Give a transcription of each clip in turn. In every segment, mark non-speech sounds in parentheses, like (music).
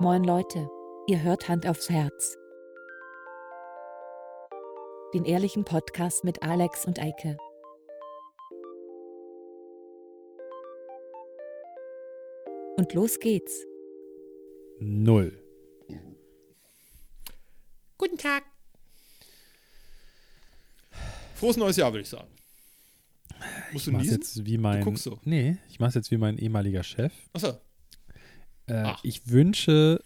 Moin Leute, ihr hört Hand aufs Herz. Den ehrlichen Podcast mit Alex und Eike. Und los geht's. Null. Guten Tag. Frohes neues Jahr, würde ich sagen. Musst du Ich mach's niesen? jetzt wie mein. guckst so. Nee, ich mach's jetzt wie mein ehemaliger Chef. Achso. Äh, ich wünsche,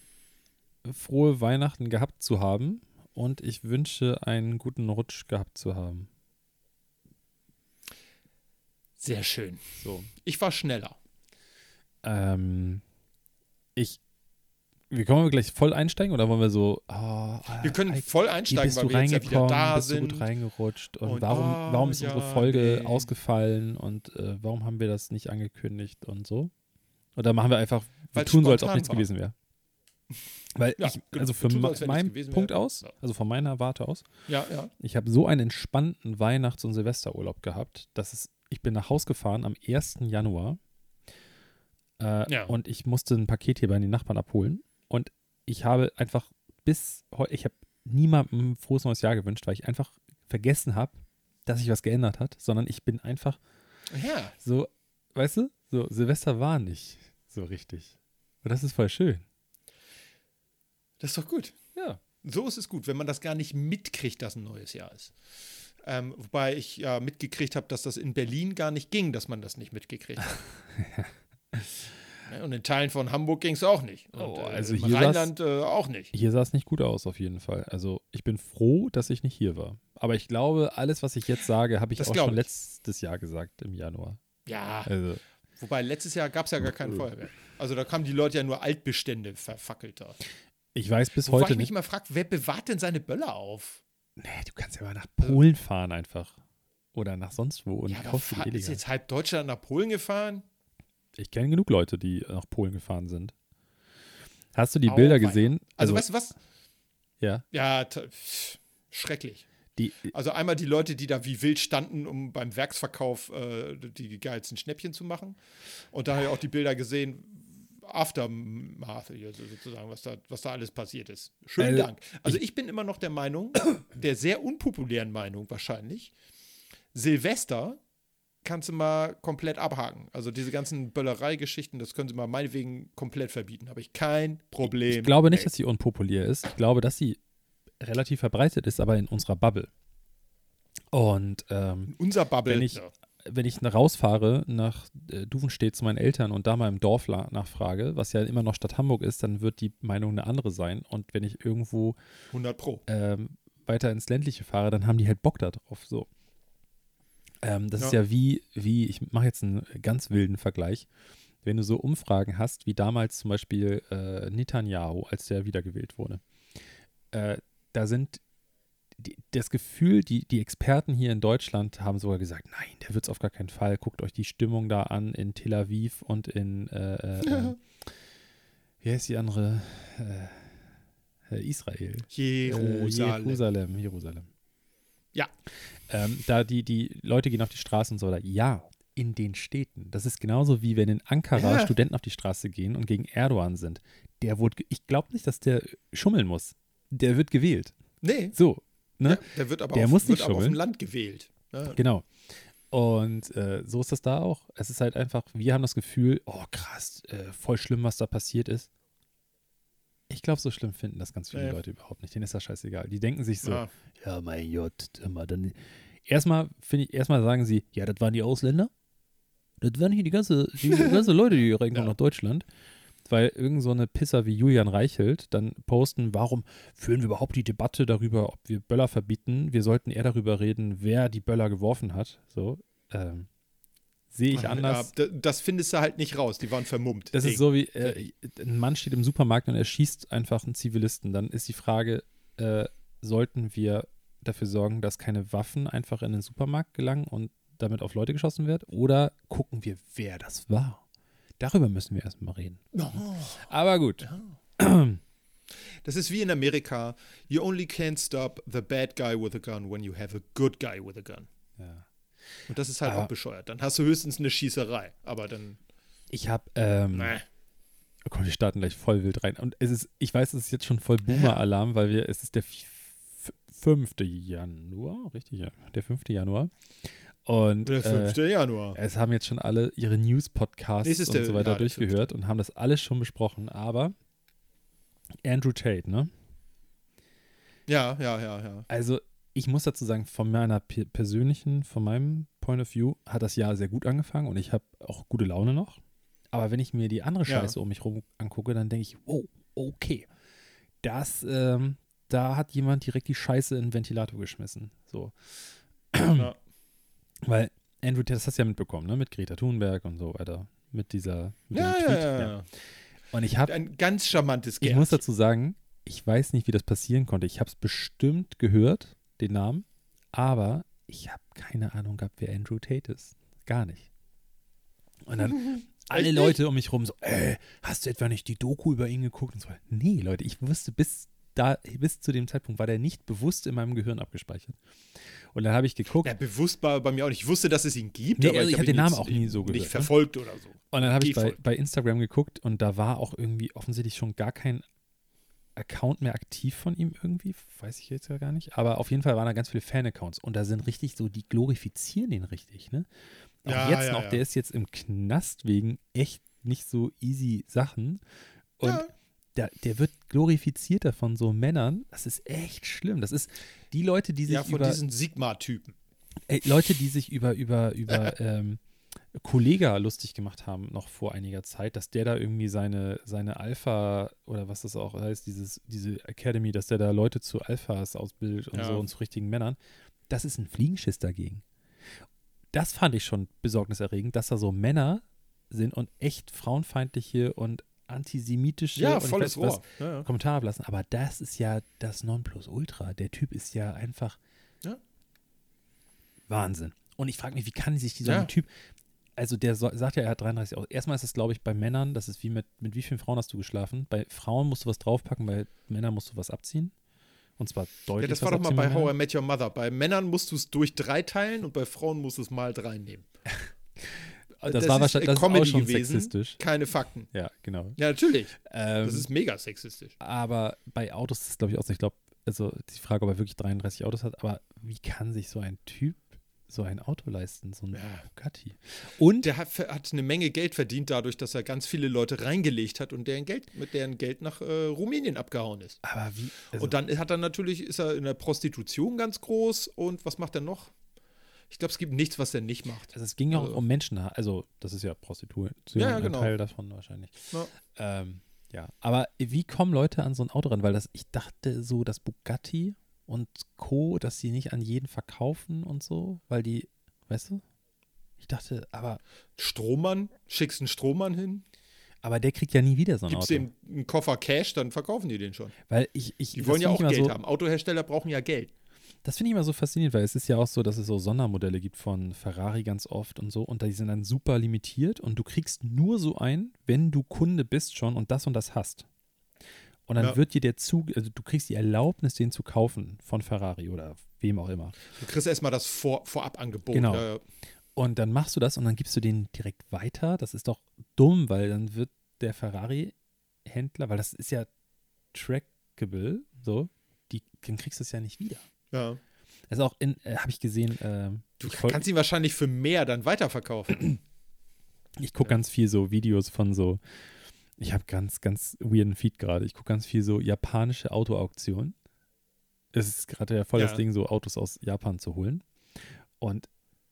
frohe Weihnachten gehabt zu haben und ich wünsche, einen guten Rutsch gehabt zu haben. Sehr schön. So. Ich war schneller. Ähm, ich. Wir können wir gleich voll einsteigen oder wollen wir so. Oh, Wir können voll einsteigen, bist weil du wir jetzt ja wieder reingekommen? da bist du sind. gut reingerutscht? Und, Und, warum, ah, warum ist ja, unsere Folge nee. ausgefallen? Und äh, warum haben wir das nicht angekündigt und so? Oder machen wir einfach, wir tun so, als ob nichts war. gewesen wäre? Weil Ja, ich, genau. also für tun meinen Punkt wäre. aus, also von meiner Warte aus, Ja, ja. ich habe so einen entspannten Weihnachts- und Silvesterurlaub gehabt, dass es, ich bin nach Haus gefahren am 1. Januar äh, Ja. und ich musste ein Paket hier bei den Nachbarn abholen und ich habe einfach bis heute, ich habe niemandem ein frohes neues Jahr gewünscht, weil ich einfach vergessen habe, dass sich was geändert hat, sondern ich bin einfach Ja. so, weißt du, so Silvester war nicht so richtig. Und das ist voll schön. Das ist doch gut. Ja. So ist es gut, wenn man das gar nicht mitkriegt, dass ein neues Jahr ist. Ähm, wobei ich ja mitgekriegt habe, dass das in Berlin gar nicht ging, dass man das nicht mitgekriegt hat. Ja, (laughs) Und in Teilen von Hamburg ging es auch nicht. Und, Oh, äh, also im hier saß- Rheinland äh, auch nicht. Hier sah es nicht gut aus, auf jeden Fall. Also ich bin froh, dass ich nicht hier war. Aber ich glaube, alles, was ich jetzt sage, habe ich Das auch schon ich. letztes Jahr gesagt, im Januar. Ja, Also, wobei letztes Jahr gab es ja gar kein Feuerwerk. Also da kamen die Leute ja nur Altbestände verfackelt da. ich weiß bis Wobei heute ich mich nicht. immer frage, wer bewahrt denn seine Böller auf? Nee, du kannst ja mal nach Polen fahren einfach. Oder nach sonst wo und ja, aber kaufst ist jetzt halb Deutschland nach Polen gefahren? Ich kenne genug Leute, die nach Polen gefahren sind. Hast du die Bilder gesehen? Also, weißt du was? ja, Ja, schrecklich. Die, Also einmal die Leute, die da wie wild standen, um beim Werksverkauf äh, die geilsten Schnäppchen zu machen. Und da habe ich auch die Bilder gesehen, Aftermath, sozusagen, was da, was da alles passiert ist. Schönen Äh, Dank. Also ich bin immer noch der Meinung, (coughs) der sehr unpopulären Meinung wahrscheinlich, Silvester kannst du mal komplett abhaken. Also diese ganzen Böllerei-Geschichten, das können sie mal meinetwegen komplett verbieten. Habe ich kein Problem. ich glaube nicht, mit. dass sie unpopulär ist. Ich glaube, dass sie relativ verbreitet ist, aber in unserer Bubble. Und ähm, unser Bubble. wenn ich- ja. wenn ich rausfahre nach äh, Duvenstedt zu meinen Eltern und da mal im Dorf nachfrage, was ja immer noch Stadt Hamburg ist, dann wird die Meinung eine andere sein. Und wenn ich irgendwo 100 Pro. ähm, weiter ins Ländliche fahre, dann haben die halt Bock da drauf. So. Ähm, das ist Ja. ja wie, wie, ich mache jetzt einen ganz wilden Vergleich. Wenn du so Umfragen hast, wie damals zum Beispiel äh, Netanyahu, als der wiedergewählt wurde, äh, da sind die, das Gefühl, die, die Experten hier in Deutschland haben sogar gesagt, nein, der wird es auf gar keinen Fall. Guckt euch die Stimmung da an in Tel Aviv und in, äh, äh, äh, wie heißt die andere? Äh, äh, Israel. Jerusalem. Äh, Jerusalem, Jerusalem. Ja. Ähm, da die, die Leute gehen auf die Straße und so weiter. Ja, in den Städten. Das ist genauso wie wenn in Ankara Ja. Studenten auf die Straße gehen und gegen Erdogan sind. Der wurde, ich glaube nicht, dass der schummeln muss. Der wird gewählt. Nee, So, ne? ja, der wird aber, Der auf, muss wird nicht aber auf dem. Land gewählt. Ja. Genau. Und äh, so ist das da auch. Es ist halt einfach, wir haben das Gefühl, oh krass, äh, voll schlimm, was da passiert ist. Ich glaube, so schlimm finden das ganz viele Nee. Leute überhaupt nicht. Denen ist das scheißegal. Die denken sich so, Ja. ja, mein Gott, immer dann. Erstmal finde ich, erstmal sagen sie, ja, das waren die Ausländer. Das waren hier die ganze, die (laughs) ganze Leute, die hier reinkommen Ja. nach Deutschland. Weil irgend so eine Pisser wie Julian Reichelt dann posten, warum führen wir überhaupt die Debatte darüber, ob wir Böller verbieten? Wir sollten eher darüber reden, wer die Böller geworfen hat. So, ähm, sehe ich anders. Ja, d- das findest du halt nicht raus. Die waren vermummt. Das ist so wie, äh, ein Mann steht im Supermarkt und er schießt einfach einen Zivilisten. Dann ist die Frage, äh, sollten wir dafür sorgen, dass keine Waffen einfach in den Supermarkt gelangen und damit auf Leute geschossen wird? Oder gucken wir, wer das war? Darüber müssen wir erstmal reden. Oh, Aber gut. das ist wie in Amerika. You only can't stop the bad guy with a gun when you have a good guy with a gun. Ja. Und das ist halt Aber- auch bescheuert. Dann hast du höchstens eine Schießerei. Aber dann, Ich habe, ähm, ne. komm, wir starten gleich voll wild rein. Und es ist, ich weiß, es ist jetzt schon voll Boomer-Alarm, weil wir, es ist der f- 5. Januar, richtig, ja, der 5. Januar. Und Der 5. äh, Januar. es haben jetzt schon alle ihre News-Podcasts und so weiter ja, durchgehört und haben das alles schon besprochen. Aber Andrew Tate, ne? Ja, ja, ja, ja. Also, ich muss dazu sagen, von meiner pe- persönlichen, von meinem Point of View, hat das Jahr sehr gut angefangen und ich habe auch gute Laune noch. Aber wenn ich mir die andere Ja. Scheiße um mich rum angucke, dann denke ich, wow, okay. Das, ähm, da hat jemand direkt die Scheiße in den Ventilator geschmissen. So. ja. (clears throat) Weil Andrew Tate, das hast du ja mitbekommen, ne? Mit Greta Thunberg und so weiter. Mit dieser, mit Ja, ja, Tweet. ja, ja. Und ich habe Ein ganz charmantes Ich Gerd. muss dazu sagen, ich weiß nicht, wie das passieren konnte. Ich habe es bestimmt gehört, den Namen, aber ich habe keine Ahnung gehabt, wer Andrew Tate ist. Gar nicht. Und dann (laughs) alle Leute um mich rum so, äh, hast du etwa nicht die Doku über ihn geguckt? Und so, nee, Leute, ich wusste bis da, bis zu dem Zeitpunkt war der nicht bewusst in meinem Gehirn abgespeichert. Und dann habe ich geguckt Ja, bewusst war bei mir auch nicht. Ich wusste, dass es ihn gibt, Nee, aber also ich ich hab habe den Namen auch nie so gehört, Nicht ne? verfolgt oder so. Und dann habe ich bei, bei Instagram geguckt und da war auch irgendwie offensichtlich schon gar kein Account mehr aktiv von ihm irgendwie. Weiß ich jetzt ja gar nicht. Aber auf jeden Fall waren da ganz viele Fan-Accounts und da sind richtig so, die glorifizieren den richtig, ne? Auch Ja, jetzt ja, noch, ja. der ist jetzt im Knast wegen echt nicht so easy Sachen. Und Ja. Der, der wird glorifiziert von so Männern. Das ist echt schlimm. Das ist die Leute, die sich Ja, von über diesen Sigma-Typen. Leute, die sich über, über, über (laughs) ähm, Kollega lustig gemacht haben, noch vor einiger Zeit, dass der da irgendwie seine, seine Alpha oder was das auch heißt, dieses, diese Academy, dass der da Leute zu Alphas ausbildet und Ja. so und zu richtigen Männern, das ist ein Fliegenschiss dagegen. Das fand ich schon besorgniserregend, dass da so Männer sind und echt frauenfeindliche und antisemitische Ja, volles Rohr. Ja, ja. Kommentare ablassen. Aber das ist ja das Nonplusultra. Der Typ ist ja einfach Ja. Wahnsinn. Und ich frage mich, wie kann sich dieser. Typ, also der so, sagt ja, er hat 33 aus. Erstmal ist es, glaube ich, bei Männern, das ist wie mit, mit wie vielen Frauen hast du geschlafen? Bei Frauen musst du was draufpacken, bei Männern musst du was abziehen. Und zwar deutlich. Ja, das war doch mal bei How I. Met Your Mother. Bei Männern musst du es durch drei teilen und bei Frauen musst du es mal drei nehmen. (laughs) Das, das war ist, wahrscheinlich das ist auch Comedy schon gewesen. sexistisch. Keine Fakten. Ja, genau. Ja, natürlich. Ähm, Das ist mega sexistisch. aber bei Autos ist es, glaube ich, auch so. Ich glaube, also die Frage, ob er wirklich 33 Autos hat, aber wie kann sich so ein Typ so ein Auto leisten, so ein Ja. Bugatti? Und Der hat, hat eine Menge Geld verdient dadurch, dass er ganz viele Leute reingelegt hat und deren Geld, mit deren Geld nach äh, Rumänien abgehauen ist. Aber wie? Also, und dann hat er natürlich, ist er in der Prostitution ganz groß und was macht er noch? Ich glaube, es gibt nichts, was er nicht macht. also es ging ja auch also- um Menschen, also das ist ja Prostitution, Ja, ja, ein genau. Teil davon wahrscheinlich. Ja. Ähm, ja, aber wie kommen Leute an so ein Auto ran? Weil das, ich dachte so, dass Bugatti und Co., dass sie nicht an jeden verkaufen und so, weil die, weißt du? Ich dachte, aber, Strohmann, schickst einen Strohmann hin, aber der kriegt ja nie wieder so ein gibst Auto. dem einen Koffer Cash, dann verkaufen die den schon. Weil ich, ich Die wollen ja auch Geld so, haben. Autohersteller brauchen ja Geld. Das finde ich immer so faszinierend, weil es ist ja auch so, dass es so Sondermodelle gibt von Ferrari ganz oft und so und die sind dann super limitiert und du kriegst nur so ein, wenn du Kunde bist schon und das und das hast. Und dann Ja. wird dir der Zug, also du kriegst die Erlaubnis, den zu kaufen von Ferrari oder wem auch immer. Du kriegst erstmal das Vor Vorabangebot. Genau. Ja, ja. Und dann machst du das und dann gibst du den direkt weiter. Das ist doch dumm, weil dann wird der Ferrari-Händler, weil das ist ja trackable, so, die, dann kriegst du es ja nicht wieder. Ja. Also auch in, äh, habe ich gesehen, ähm, Du ich kannst ihn wahrscheinlich für mehr dann weiterverkaufen. Ich gucke ganz viel so Videos von so, ich habe ganz, ganz weirden Feed gerade. Ich gucke ganz viel so japanische Autoauktionen. Es ist gerade ja voll das Ja. Ding, so Autos aus Japan zu holen. Und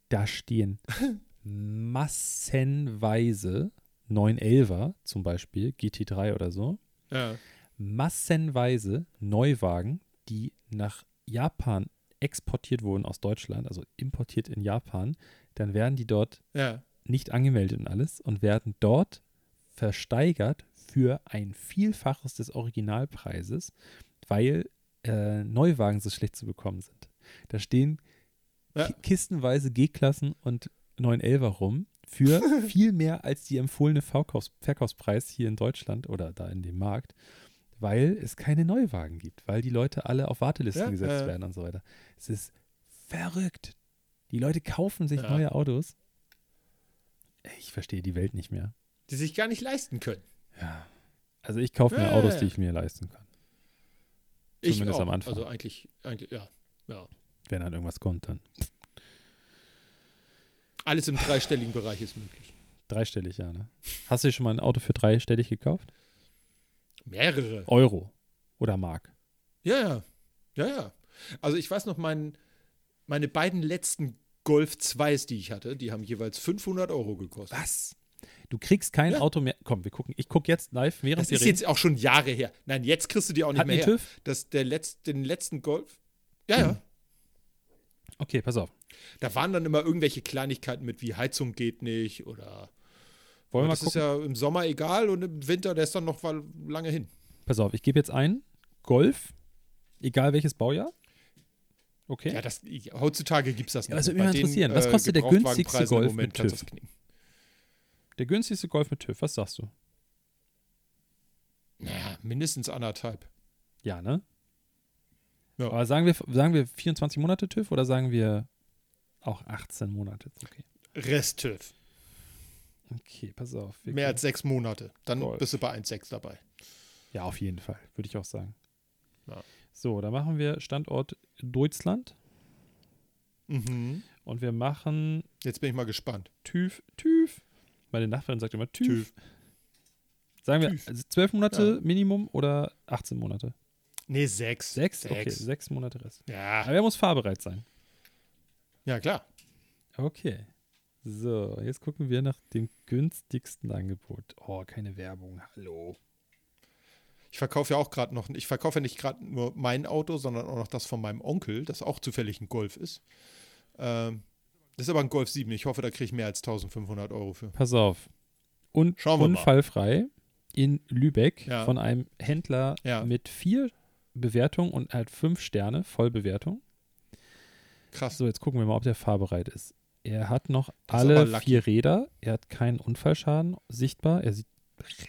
da stehen (laughs) massenweise 911er zum Beispiel, GT3 oder so, ja. massenweise Neuwagen, die nach Japan exportiert wurden aus Deutschland, also importiert in Japan, dann werden die dort ja. nicht angemeldet und alles und werden dort versteigert für ein Vielfaches des Originalpreises, weil äh, Neuwagen so schlecht zu bekommen sind. Da stehen Ja. ki- kistenweise G-Klassen und 911er rum für (laughs) viel mehr als die empfohlene Verkaufs Verkaufspreis hier in Deutschland oder da in dem Markt, weil es keine Neuwagen gibt, weil die Leute alle auf Wartelisten Ja, gesetzt ja. werden und so weiter. Es ist verrückt. Die Leute kaufen sich Ja. neue Autos. Ich verstehe die Welt nicht mehr. Die sich gar nicht leisten können. Ja. Also ich kaufe mir Autos, die ich mir leisten kann. Ich Zumindest auch. am Anfang. Also eigentlich, eigentlich, ja. ja. Wenn dann irgendwas kommt, dann Alles im dreistelligen Bereich ist möglich. dreistellig, ja, ne? Hast du dir schon mal ein Auto für dreistellig gekauft? Mehrere. Euro oder Mark? Ja, ja. Ja, ja. Also ich weiß noch, mein, meine beiden letzten Golf 2s, die ich hatte, die haben jeweils 500 Euro gekostet. Was? Du kriegst kein Ja. Auto mehr. Komm, wir gucken. Ich gucke jetzt live, während Das wir ist reden. jetzt auch schon Jahre her. Nein, jetzt kriegst du die auch nicht Hat mehr die her. TÜV? Das, der Letz-, den letzten Golf. Ja, ja. Okay, pass auf. Da waren dann immer irgendwelche Kleinigkeiten mit, wie Heizung geht nicht oder. Wollen wir das ist gucken? ja im Sommer egal und im Winter, der ist dann noch lange hin. Pass auf, ich gebe jetzt ein. Golf, egal welches Baujahr. Okay. Ja, das, heutzutage gibt es das Ja, nicht. das würde mich mal den, interessieren. Was äh, kostet der günstigste Golf Moment mit TÜV? Der günstigste Golf mit TÜV, was sagst du? Naja, mindestens anderthalb. Ja, ne? Ja. Aber sagen wir, sagen wir 24 Monate TÜV oder sagen wir auch 18 Monate? Ist Okay. Rest TÜV. Okay, pass auf. Mehr als sechs Monate. Dann Golf. bist du bei 1,6 dabei. Ja, auf jeden Fall, würde ich auch sagen. Ja. So, da machen wir Standort Deutschland Mhm. und wir machen Jetzt bin ich mal gespannt. TÜV, TÜV. Meine Nachbarin sagt immer TÜV. TÜV. Sagen wir TÜV. also 12 Monate Minimum oder 18 Monate? Nee, sechs. Sechs? Okay, sechs Monate Rest. Ja. Aber er muss fahrbereit sein. ja, klar. Okay. So, jetzt gucken wir nach dem günstigsten Angebot. Oh, keine Werbung. Hallo. Ich verkaufe ja auch gerade noch, ich verkaufe ja nicht gerade nur mein Auto, sondern auch noch das von meinem Onkel, das auch zufällig ein Golf ist. Ähm, das ist aber ein Golf 7. Ich hoffe, da kriege ich mehr als 1500 Euro für. Pass auf. Und Schauen wir mal. unfallfrei in Lübeck Ja. von einem Händler Ja. mit vier Bewertungen und halt fünf Sterne, Vollbewertung. Krass. So, jetzt gucken wir mal, ob der fahrbereit ist. Er hat noch alle vier Räder. Er hat keinen Unfallschaden sichtbar. Er sieht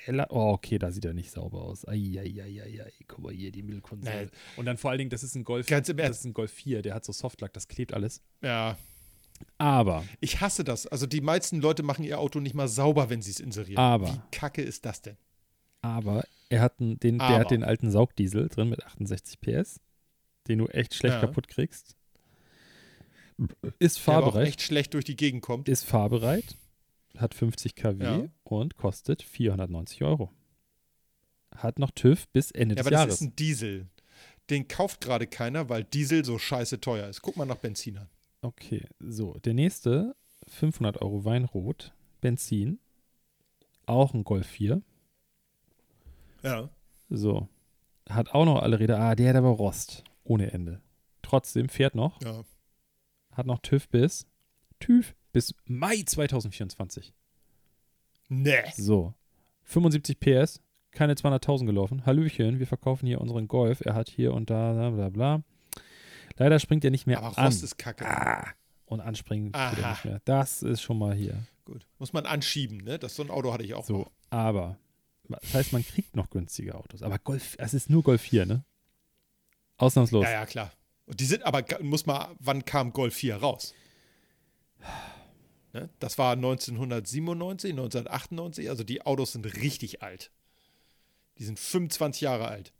relativ. Oh, okay, da sieht er nicht sauber aus. Eieieiei. Guck mal hier, die Müllkonsole. Nee. Und dann vor allen Dingen, das ist ein Golf. Ganz im das ist ein Golf 4, der hat so Softlack, das klebt alles. Ja. Aber, Ich hasse das. Also die meisten Leute machen ihr Auto nicht mal sauber, wenn sie es inserieren. Aber. Wie kacke ist das denn? aber, er hat den, der Aber. hat den alten Saugdiesel drin mit 68 PS, den du echt schlecht Ja. kaputt kriegst. Ist Der aber auch fahrbereit. echt schlecht durch die Gegend kommt. ist fahrbereit, hat 50 kW Ja. und kostet 490 Euro. Hat noch TÜV bis Ende Ja, des aber das Jahres. ist ein Diesel. Den kauft gerade keiner, weil Diesel so scheiße teuer ist. Guck mal nach Benzin an. okay, so, der nächste 500 Euro Weinrot, Benzin, auch ein Golf 4. Ja. So, hat auch noch alle Räder. Ah, der hat aber Rost ohne Ende. Trotzdem fährt noch, Ja. Hat noch TÜV bis TÜV bis Mai 2024. Nee. So, 75 PS, keine 200.000 gelaufen. Hallöchen, wir verkaufen hier unseren Golf. Er hat hier und da, bla bla bla. Leider springt er nicht mehr Aber an. Rost ist kacke. ah, und anspringen tut er nicht mehr. Das ist schon mal hier. Gut. Muss man anschieben, ne? Das, so ein Auto hatte ich auch. So, mal. aber, das heißt, man kriegt noch günstige Autos. Aber Golf, es ist nur Golf 4, ne? Ausnahmslos. Ja, ja, klar. Und die sind aber, muss mal, wann kam Golf 4 raus? Ne? Das war 1997, 1998. Also die Autos sind richtig alt. Die sind 25 Jahre alt.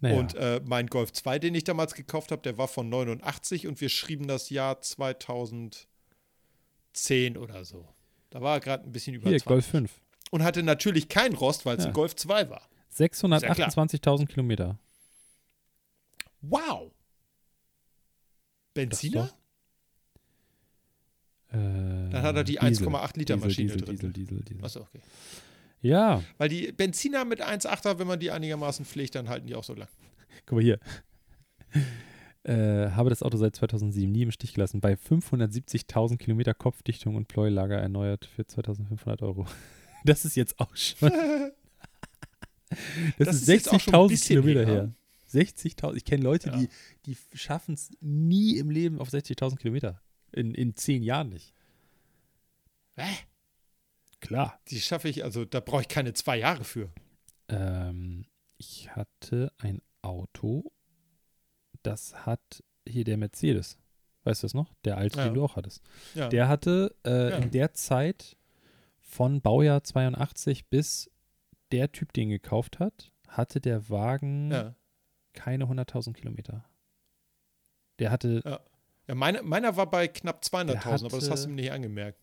Naja, Und äh, mein Golf 2, den ich damals gekauft habe, der war von 89 und wir schrieben das Jahr 2010 oder so. Da war er gerade ein bisschen über hier, 20. Golf 5. Und hatte natürlich keinen Rost, weil es Ja. ein Golf 2 war. 628.000 Kilometer. Wow. Benziner? Äh, Dann hat er die Diesel. 1,8 Liter Diesel, Maschine Diesel, drin. Diesel, Diesel, Diesel. Achso, okay. Ja, Weil die Benziner mit 1,8er, wenn man die einigermaßen pflegt, dann halten die auch so lang. guck mal hier. Äh, habe das Auto seit 2007 nie im Stich gelassen. Bei 570.000 Kilometer Kopfdichtung und Pleuelager erneuert für 2.500 Euro. (laughs) Das ist jetzt auch schon. (laughs) Das, Das ist ist jetzt auch schon ein 60.000 bisschen Kilometer her. Her. 60.000. Ich kenne Leute, Ja. die, die schaffen es nie im Leben auf 60.000 Kilometer. In, in zehn Jahren nicht. Hä? Klar. Die schaffe ich, also da brauche ich keine zwei Jahre für. Ähm, ich hatte ein Auto, das hat hier der Mercedes. Weißt du das noch? Der alte, Ja. den du auch hattest. Ja. Der hatte äh, Ja. in der Zeit von Baujahr 82 bis der Typ, den gekauft hat, hatte der Wagen Ja. Keine 100.000 Kilometer. Der hatte, Ja. Ja, meine, meiner war bei knapp 200.000, aber das hast du mir nicht angemerkt.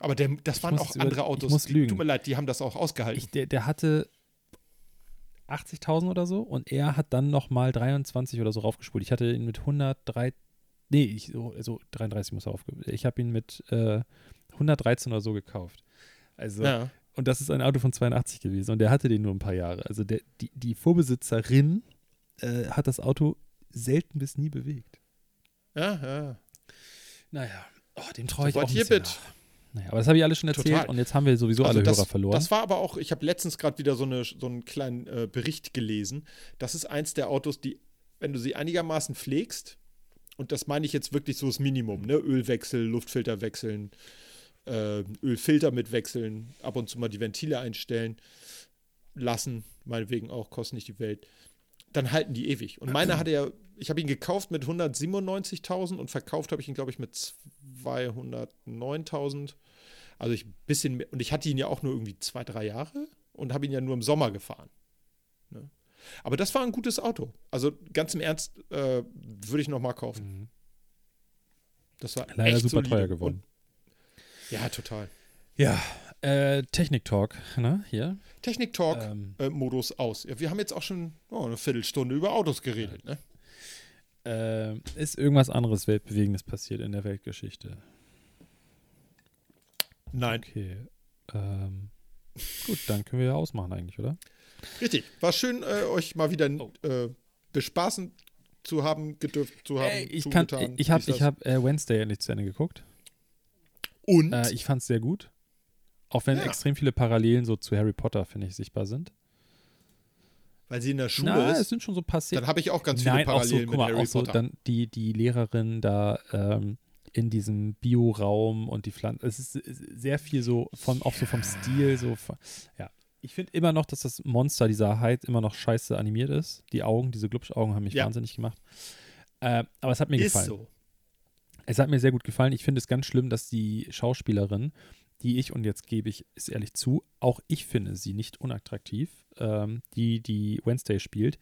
Aber der, das Ich waren muss auch über- andere ich Autos. muss die, lügen. Tut mir leid, die haben das auch ausgehalten. ich, der, der hatte 80.000 oder so und er hat dann nochmal 23 oder so raufgespult. Ich hatte ihn mit 103, nee, ich, so, so 33 muss er aufge... Ich habe ihn mit äh, 113 oder so gekauft. Also, ja. und das ist ein Auto von 82 gewesen und der hatte den nur ein paar Jahre. Also der, die, die Vorbesitzerin äh, hat das Auto selten bis nie bewegt. ja, ja. Naja, oh, dem traue ich auch nach. Naja, aber das habe ich alles schon erzählt Total. und jetzt haben wir sowieso Also alle das, Hörer verloren. Das war aber auch, ich habe letztens gerade wieder so, eine, so einen kleinen äh, Bericht gelesen. Das ist eins der Autos, die, wenn du sie einigermaßen pflegst, und das meine ich jetzt wirklich so das Minimum, ne? Ölwechsel, Luftfilter wechseln, äh, Ölfilter mitwechseln, ab und zu mal die Ventile einstellen lassen, meinetwegen auch, kostet nicht die Welt. Dann halten die ewig. Und meiner hatte ja, ich habe ihn gekauft mit 197.000 und verkauft habe ich ihn, glaube ich, mit 209.000. Also ich ein bisschen mehr, und ich hatte ihn ja auch nur irgendwie zwei, drei Jahre und habe ihn ja nur im Sommer gefahren. Ne? Aber das war ein gutes Auto. Also ganz im Ernst, äh, würde ich noch mal kaufen. Mhm. Das war Leider echt super solide. teuer geworden. Und, ja, total. Ja, äh, Technik-Talk, ne, hier. Technik-Talk. Ähm, äh, Modus aus. Ja, wir haben jetzt auch schon oh, eine Viertelstunde über Autos geredet. Ne? äh, ist irgendwas anderes Weltbewegendes passiert in der Weltgeschichte? Nein. Okay. Ähm, gut, dann können wir ja ausmachen eigentlich, oder? Richtig. War schön, äh, euch mal wieder Oh. äh, bespaßen zu haben, gedürft zu haben. Ey, ich kann, ich habe ich hab, äh, Wednesday endlich zu Ende geguckt. Und Äh, ich fand es sehr gut. Auch wenn Ja. extrem viele Parallelen so zu Harry Potter, finde ich, sichtbar sind. weil sie in der Schule Na, es ist, sind schon so ein paar dann habe ich auch ganz viele Nein, so, Parallelen guck mit mal, Harry auch so Potter. dann die, die Lehrerin da ähm, in diesem Bioraum und die Pflanzen. Es ist sehr viel so vom, auch so vom Stil, so von, ja. Ich finde immer noch, dass das Monster dieser Hyde immer noch scheiße animiert ist. Die Augen, diese Glubschaugen haben mich Ja. wahnsinnig gemacht. Äh, aber es hat mir ist gefallen. so. Es hat mir sehr gut gefallen. Ich finde es ganz schlimm, dass die Schauspielerin, die ich, und jetzt gebe ich es ehrlich zu, auch ich finde sie nicht unattraktiv, ähm, die die Wednesday spielt,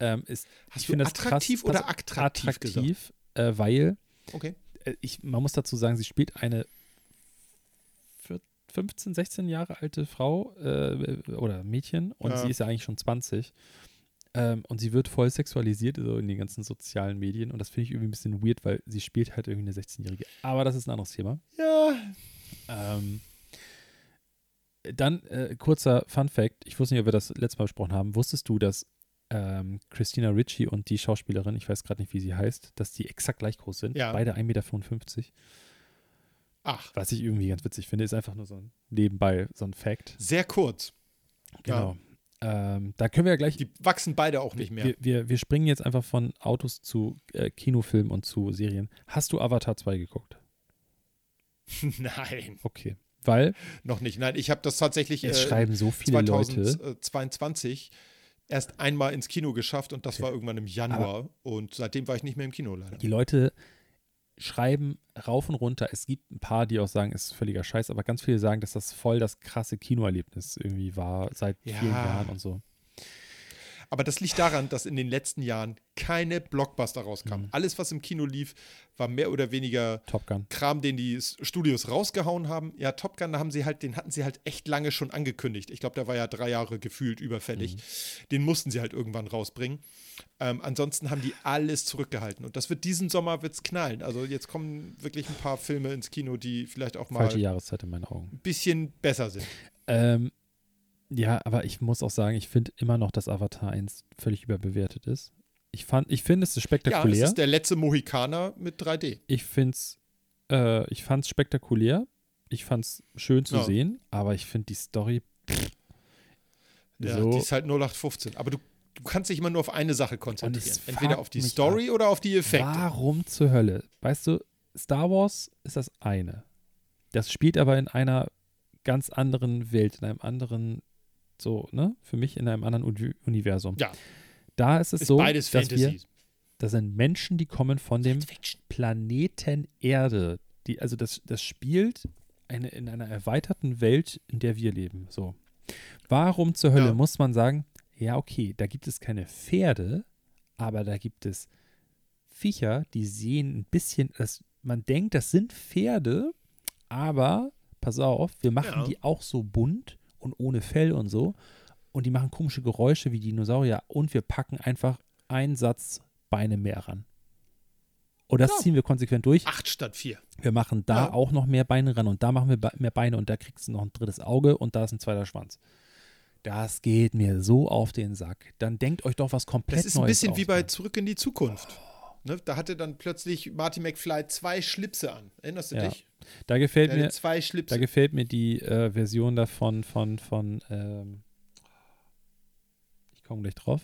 ähm, ist, Hast ich finde das attraktiv krass, oder attraktiv, attraktiv äh, weil Okay. äh, ich, man muss dazu sagen, sie spielt eine vier- 15, 16 Jahre alte Frau äh, oder Mädchen und Ja. sie ist ja eigentlich schon 20. Ähm, und sie wird voll sexualisiert so in den ganzen sozialen Medien und das finde ich irgendwie ein bisschen weird, weil sie spielt halt irgendwie eine 16-Jährige. Aber das ist ein anderes Thema. Ja. Ähm, dann äh, kurzer Fun Fact: Ich wusste nicht, ob wir das letztes Mal besprochen haben. Wusstest du, dass ähm, Christina Ritchie und die Schauspielerin, ich weiß gerade nicht, wie sie heißt, dass die exakt gleich groß sind? Ja. Beide 1,55 Meter. Ach, Was ich irgendwie ganz witzig finde, ist einfach nur so ein nebenbei so ein Fact. sehr kurz. Genau. Ähm, da können wir ja gleich. Die wachsen beide auch nicht mehr. wir, wir, wir springen jetzt einfach von Autos zu äh, Kinofilmen und zu Serien. Hast du Avatar 2 geguckt? (laughs) Nein, Okay. Weil noch nicht. Nein, ich habe das tatsächlich es äh, schreiben so viele Leute. 2022 erst einmal ins Kino geschafft und das war irgendwann im Januar. und seitdem war ich nicht mehr im Kino leider. Die Leute schreiben rauf und runter. Es gibt ein paar, die auch sagen, es ist völliger Scheiß, aber ganz viele sagen, dass das voll das krasse Kinoerlebnis irgendwie war seit Ja. vielen Jahren und so. Aber das liegt daran, dass in den letzten Jahren keine Blockbuster rauskamen. Mhm. Alles, was im Kino lief, war mehr oder weniger Top Gun. Kram, den die Studios rausgehauen haben. Ja, Top Gun, da haben sie halt, den hatten sie halt echt lange schon angekündigt. Ich glaube, der war ja drei Jahre gefühlt überfällig. Den mussten sie halt irgendwann rausbringen. Ähm, ansonsten haben die alles zurückgehalten. Und das wird diesen Sommer wird's knallen. Also jetzt kommen wirklich ein paar Filme ins Kino, die vielleicht auch mal Falsche ein Jahreszeit in meinen Augen. bisschen besser sind. Ähm, ja, aber ich muss auch sagen, ich finde immer noch, dass Avatar 1 völlig überbewertet ist. Ich fand, ich finde es ist Ja, spektakulär. es ist der letzte Mohikaner mit 3D. ich finde es, äh, ich fand es spektakulär. Ich fand es schön zu Ja. sehen, aber ich finde die Story Ja, so. die ist halt 0815. Aber du, du kannst dich immer nur auf eine Sache konzentrieren. Entweder auf die Story oder auf die Effekte. Warum zur Hölle? Weißt du, Star Wars ist das eine. Das spielt aber in einer ganz anderen Welt, in einem anderen, so, ne? Für mich in einem anderen Uni Universum. Ja. Da ist es Ist so, beides dass wir, Fantasy. das sind Menschen, die kommen von dem. Planeten Erde. Die, also das, das spielt eine, in einer erweiterten Welt, in der wir leben. So. Warum zur Hölle Ja. muss man sagen, ja, okay, da gibt es keine Pferde, aber da gibt es Viecher, die sehen ein bisschen, das, man denkt, das sind Pferde, aber pass auf, wir machen Ja. die auch so bunt und ohne Fell und so. Und die machen komische Geräusche wie Dinosaurier und wir packen einfach einen Satz Beine mehr ran. Und das Ja. ziehen wir konsequent durch. Acht statt vier. Wir machen da Ja. auch noch mehr Beine ran und da machen wir mehr Beine und da kriegst du noch ein drittes Auge und da ist ein zweiter Schwanz. Das geht mir so auf den Sack. Dann denkt euch doch was komplett Das ist ein Neues bisschen wie bei Mann. Zurück in die Zukunft. Ne, da hatte dann plötzlich Marty McFly zwei Schlipse an. Erinnerst du Ja. dich? Da gefällt mir, zwei Schlipse. da gefällt mir die äh, Version davon von, von ähm, ich komme gleich drauf.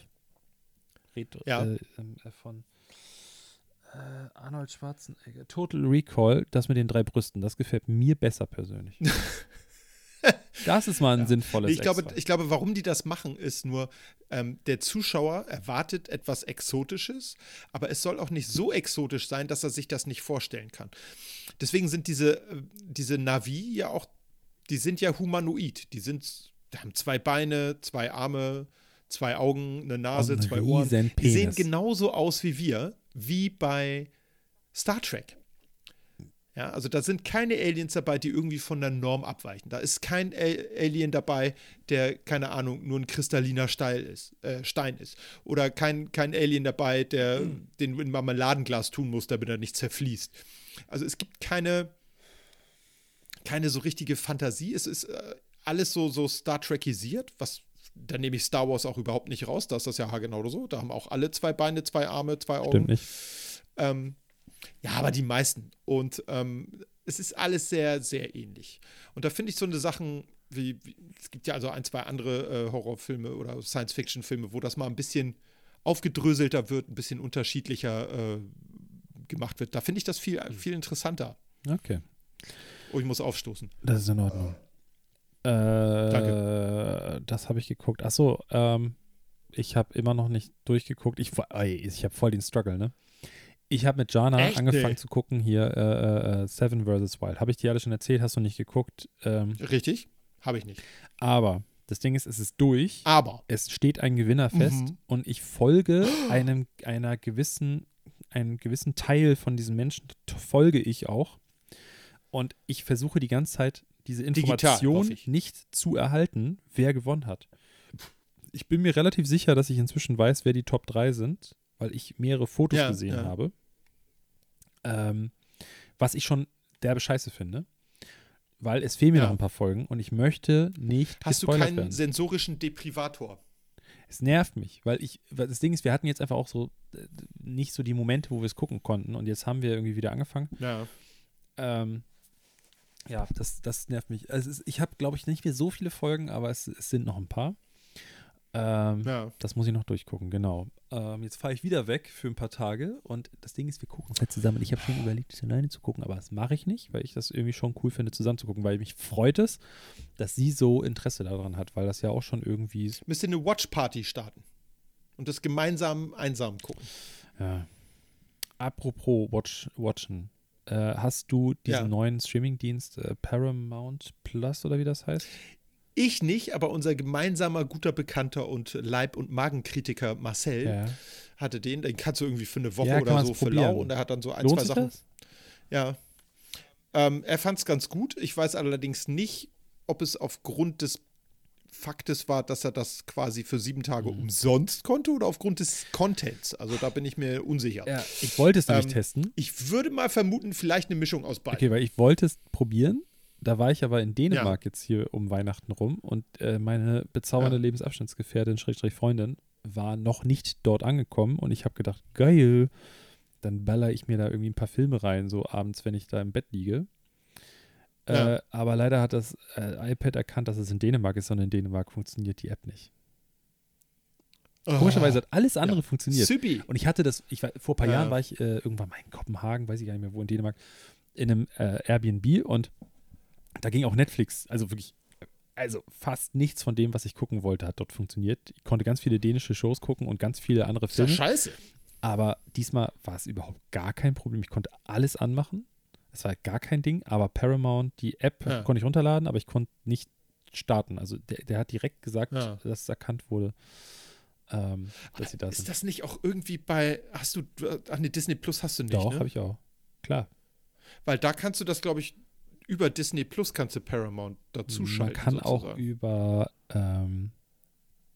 Red, Ja. äh, ähm, äh, von äh, Arnold Schwarzenegger. Total Recall, das mit den drei Brüsten, das gefällt mir besser persönlich. (laughs) das ist mal ein Ja. sinnvolles ich, glaube, Extra. ich glaube, warum die das machen, ist nur, ähm, der Zuschauer erwartet etwas Exotisches, aber es soll auch nicht so exotisch sein, dass er sich das nicht vorstellen kann. Deswegen sind diese, äh, diese Navi ja auch, die sind ja humanoid. Die sind, die haben zwei Beine, zwei Arme, zwei Augen, eine Nase, Und zwei Ohren. Die sehen genauso aus wie wir, wie bei Star Trek. Ja, also da sind keine Aliens dabei, die irgendwie von der Norm abweichen. Da ist kein Alien dabei, der, keine Ahnung, nur ein kristalliner Steil ist, äh, Stein ist. Oder kein, kein Alien dabei, der den du in Marmeladenglas tun muss, damit er nicht zerfließt. Also es gibt keine, keine so richtige Fantasie. Es ist äh, alles so, so Star Trekisiert, was da nehme ich Star Wars auch überhaupt nicht raus. Da ist das ja haargenau so. Da haben auch alle zwei Beine, zwei Arme, zwei Augen. Stimmt nicht. Ähm, ja, aber die meisten. Und ähm, es ist alles sehr, sehr ähnlich. Und da finde ich so eine Sachen wie, wie, es gibt ja also ein, zwei andere äh, Horrorfilme oder Science-Fiction-Filme, wo das mal ein bisschen aufgedröselter wird, ein bisschen unterschiedlicher äh, gemacht wird. Da finde ich das viel, viel interessanter. Okay. Oh, ich muss aufstoßen. Das ist in Ordnung. Äh, Danke. Das habe ich geguckt. Achso, ähm, ich habe immer noch nicht durchgeguckt. Ich, ich habe voll den Struggle, ne? Ich habe mit Jana Echt? angefangen Nee. zu gucken hier äh, äh, Seven vs. Wild. Habe ich dir alle schon erzählt, hast du nicht geguckt. Ähm, Richtig? Habe ich nicht. aber das Ding ist, es ist durch. Aber. Es steht ein Gewinner fest Mhm. und ich folge (gasps) einem einer gewissen, einem gewissen Teil von diesen Menschen folge ich auch. Und ich versuche die ganze Zeit, diese Digital, Information ich. nicht zu erhalten, wer gewonnen hat. Ich bin mir relativ sicher, dass ich inzwischen weiß, wer die Top 3 sind, weil ich mehrere Fotos Ja, gesehen ja. habe. Ähm, was ich schon derbe Scheiße finde. Weil es fehlen mir Ja. noch ein paar Folgen und ich möchte nicht Hast du keinen werden. sensorischen Deprivator? Es nervt mich, weil ich, weil das Ding ist, wir hatten jetzt einfach auch so äh, nicht so die Momente, wo wir es gucken konnten und jetzt haben wir irgendwie wieder angefangen. Ja. Ähm, ja, das, das nervt mich. Also ist, ich habe, glaube ich, nicht mehr so viele Folgen, aber es, es sind noch ein paar. Ähm, Ja. Das muss ich noch durchgucken, genau. Ähm, jetzt fahre ich wieder weg für ein paar Tage und das Ding ist, wir gucken es halt zusammen. Ich habe schon überlegt, es alleine zu gucken, aber das mache ich nicht, weil ich das irgendwie schon cool finde, zusammen zu gucken, weil mich freut es, dass sie so Interesse daran hat, weil das ja auch schon irgendwie Müsst ihr eine Watch-Party starten. Und das gemeinsam einsam gucken. Ja. Apropos Watch, Watchen. Äh, hast du diesen Ja. neuen Streamingdienst äh, Paramount Plus oder wie das heißt? Ich nicht, aber unser gemeinsamer guter Bekannter und Leib- und Magenkritiker Marcel Ja. hatte den. Den kannst du irgendwie für eine Woche Ja, oder so für lau und er hat dann so ein, Lohnt zwei Sachen. das? Ja. Ähm, er fand es ganz gut. Ich weiß allerdings nicht, ob es aufgrund des Faktes war, dass er das quasi für sieben Tage Mhm. umsonst konnte oder aufgrund des Contents. Also da bin ich mir unsicher. Ja, ich wollte es nämlich Ähm, testen. Ich würde mal vermuten, vielleicht eine Mischung aus beiden. Okay, weil ich wollte es probieren. Da war ich aber in Dänemark jetzt hier um Weihnachten rum und äh, meine bezaubernde Ja. Lebensabschnittsgefährtin, Schrägstrich Freundin, war noch nicht dort angekommen und ich habe gedacht, geil, dann baller ich mir da irgendwie ein paar Filme rein, so abends, wenn ich da im Bett liege. Ja. Äh, aber leider hat das äh, iPad erkannt, dass es in Dänemark ist und in Dänemark funktioniert die App nicht. Oh. Komischerweise hat alles andere funktioniert. Süppi. Und ich hatte das, ich war, vor ein paar Ja. Jahren war ich äh, irgendwann mal in Kopenhagen, weiß ich gar nicht mehr wo, in Dänemark, in einem äh, Airbnb und da ging auch Netflix, also wirklich, also fast nichts von dem, was ich gucken wollte, hat dort funktioniert. Ich konnte ganz viele dänische Shows gucken und ganz viele andere Ist ja Filme. scheiße. Aber diesmal war es überhaupt gar kein Problem. Ich konnte alles anmachen. Es war gar kein Ding, aber Paramount, die App Ja. konnte ich runterladen, aber ich konnte nicht starten. Also der, der hat direkt gesagt, Ja. dass es erkannt wurde, ähm, dass sie da Ist sind. das nicht auch irgendwie bei, hast du, du- ach nee, Disney Plus hast du nicht, Doch, ne? habe ich auch. Klar. Weil da kannst du das, glaube ich, über Disney Plus kannst du Paramount dazuschalten. Man kann auch sozusagen. über, ähm,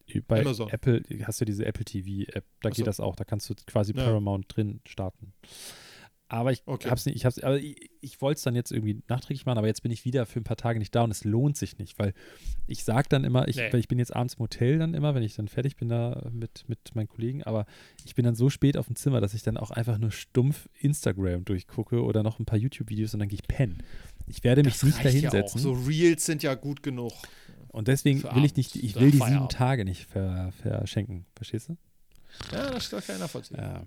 über Amazon. Apple, hast du diese Apple TV-App, da Ach so. geht das auch. Da kannst du quasi Ja. Paramount drin starten. Aber ich Okay. hab's nicht, ich hab's, aber ich, ich wollte es dann jetzt irgendwie nachträglich machen, aber jetzt bin ich wieder für ein paar Tage nicht da und es lohnt sich nicht, weil ich sage dann immer, ich, Nee. weil ich bin jetzt abends im Hotel dann immer, wenn ich dann fertig bin da mit, mit meinen Kollegen, aber ich bin dann so spät auf dem Zimmer, dass ich dann auch einfach nur stumpf Instagram durchgucke oder noch ein paar YouTube-Videos und dann gehe ich pennen. Ich werde mich Das nicht ja dahinsetzen. auch. So Reels sind ja gut genug. Und deswegen will ich nicht, ich will die sieben. Tage nicht ver, verschenken. Verstehst du? Ja, das kann ich nachvollziehen. Ja.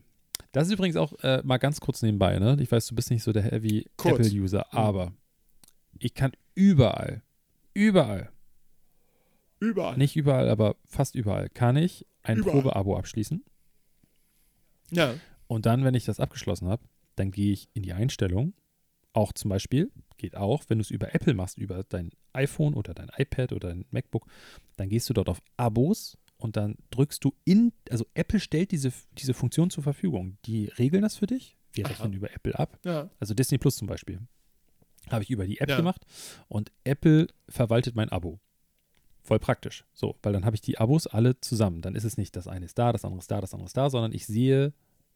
Das ist übrigens auch äh, mal ganz kurz nebenbei, ne? Ich weiß, du bist nicht so der Heavy. Apple-User, Mhm. aber ich kann überall, überall, Überall. nicht überall, aber fast überall, kann ich ein. Probeabo abschließen. Ja. Und dann, wenn ich das abgeschlossen habe, dann gehe ich in die Einstellung. Auch zum Beispiel, geht auch, wenn du es über Apple machst, über dein iPhone oder dein iPad oder dein MacBook, dann gehst du dort auf Abos und dann drückst du in, also Apple stellt diese, diese Funktion zur Verfügung. Die regeln das für dich. Wir Aha. rechnen über Apple ab. Ja. Also Disney Plus zum Beispiel. Habe ich über die App Ja. gemacht und Apple verwaltet mein Abo. Voll praktisch. So, weil dann habe ich die Abos alle zusammen. Dann ist es nicht, das eine ist da, das andere ist da, das andere ist da, sondern ich sehe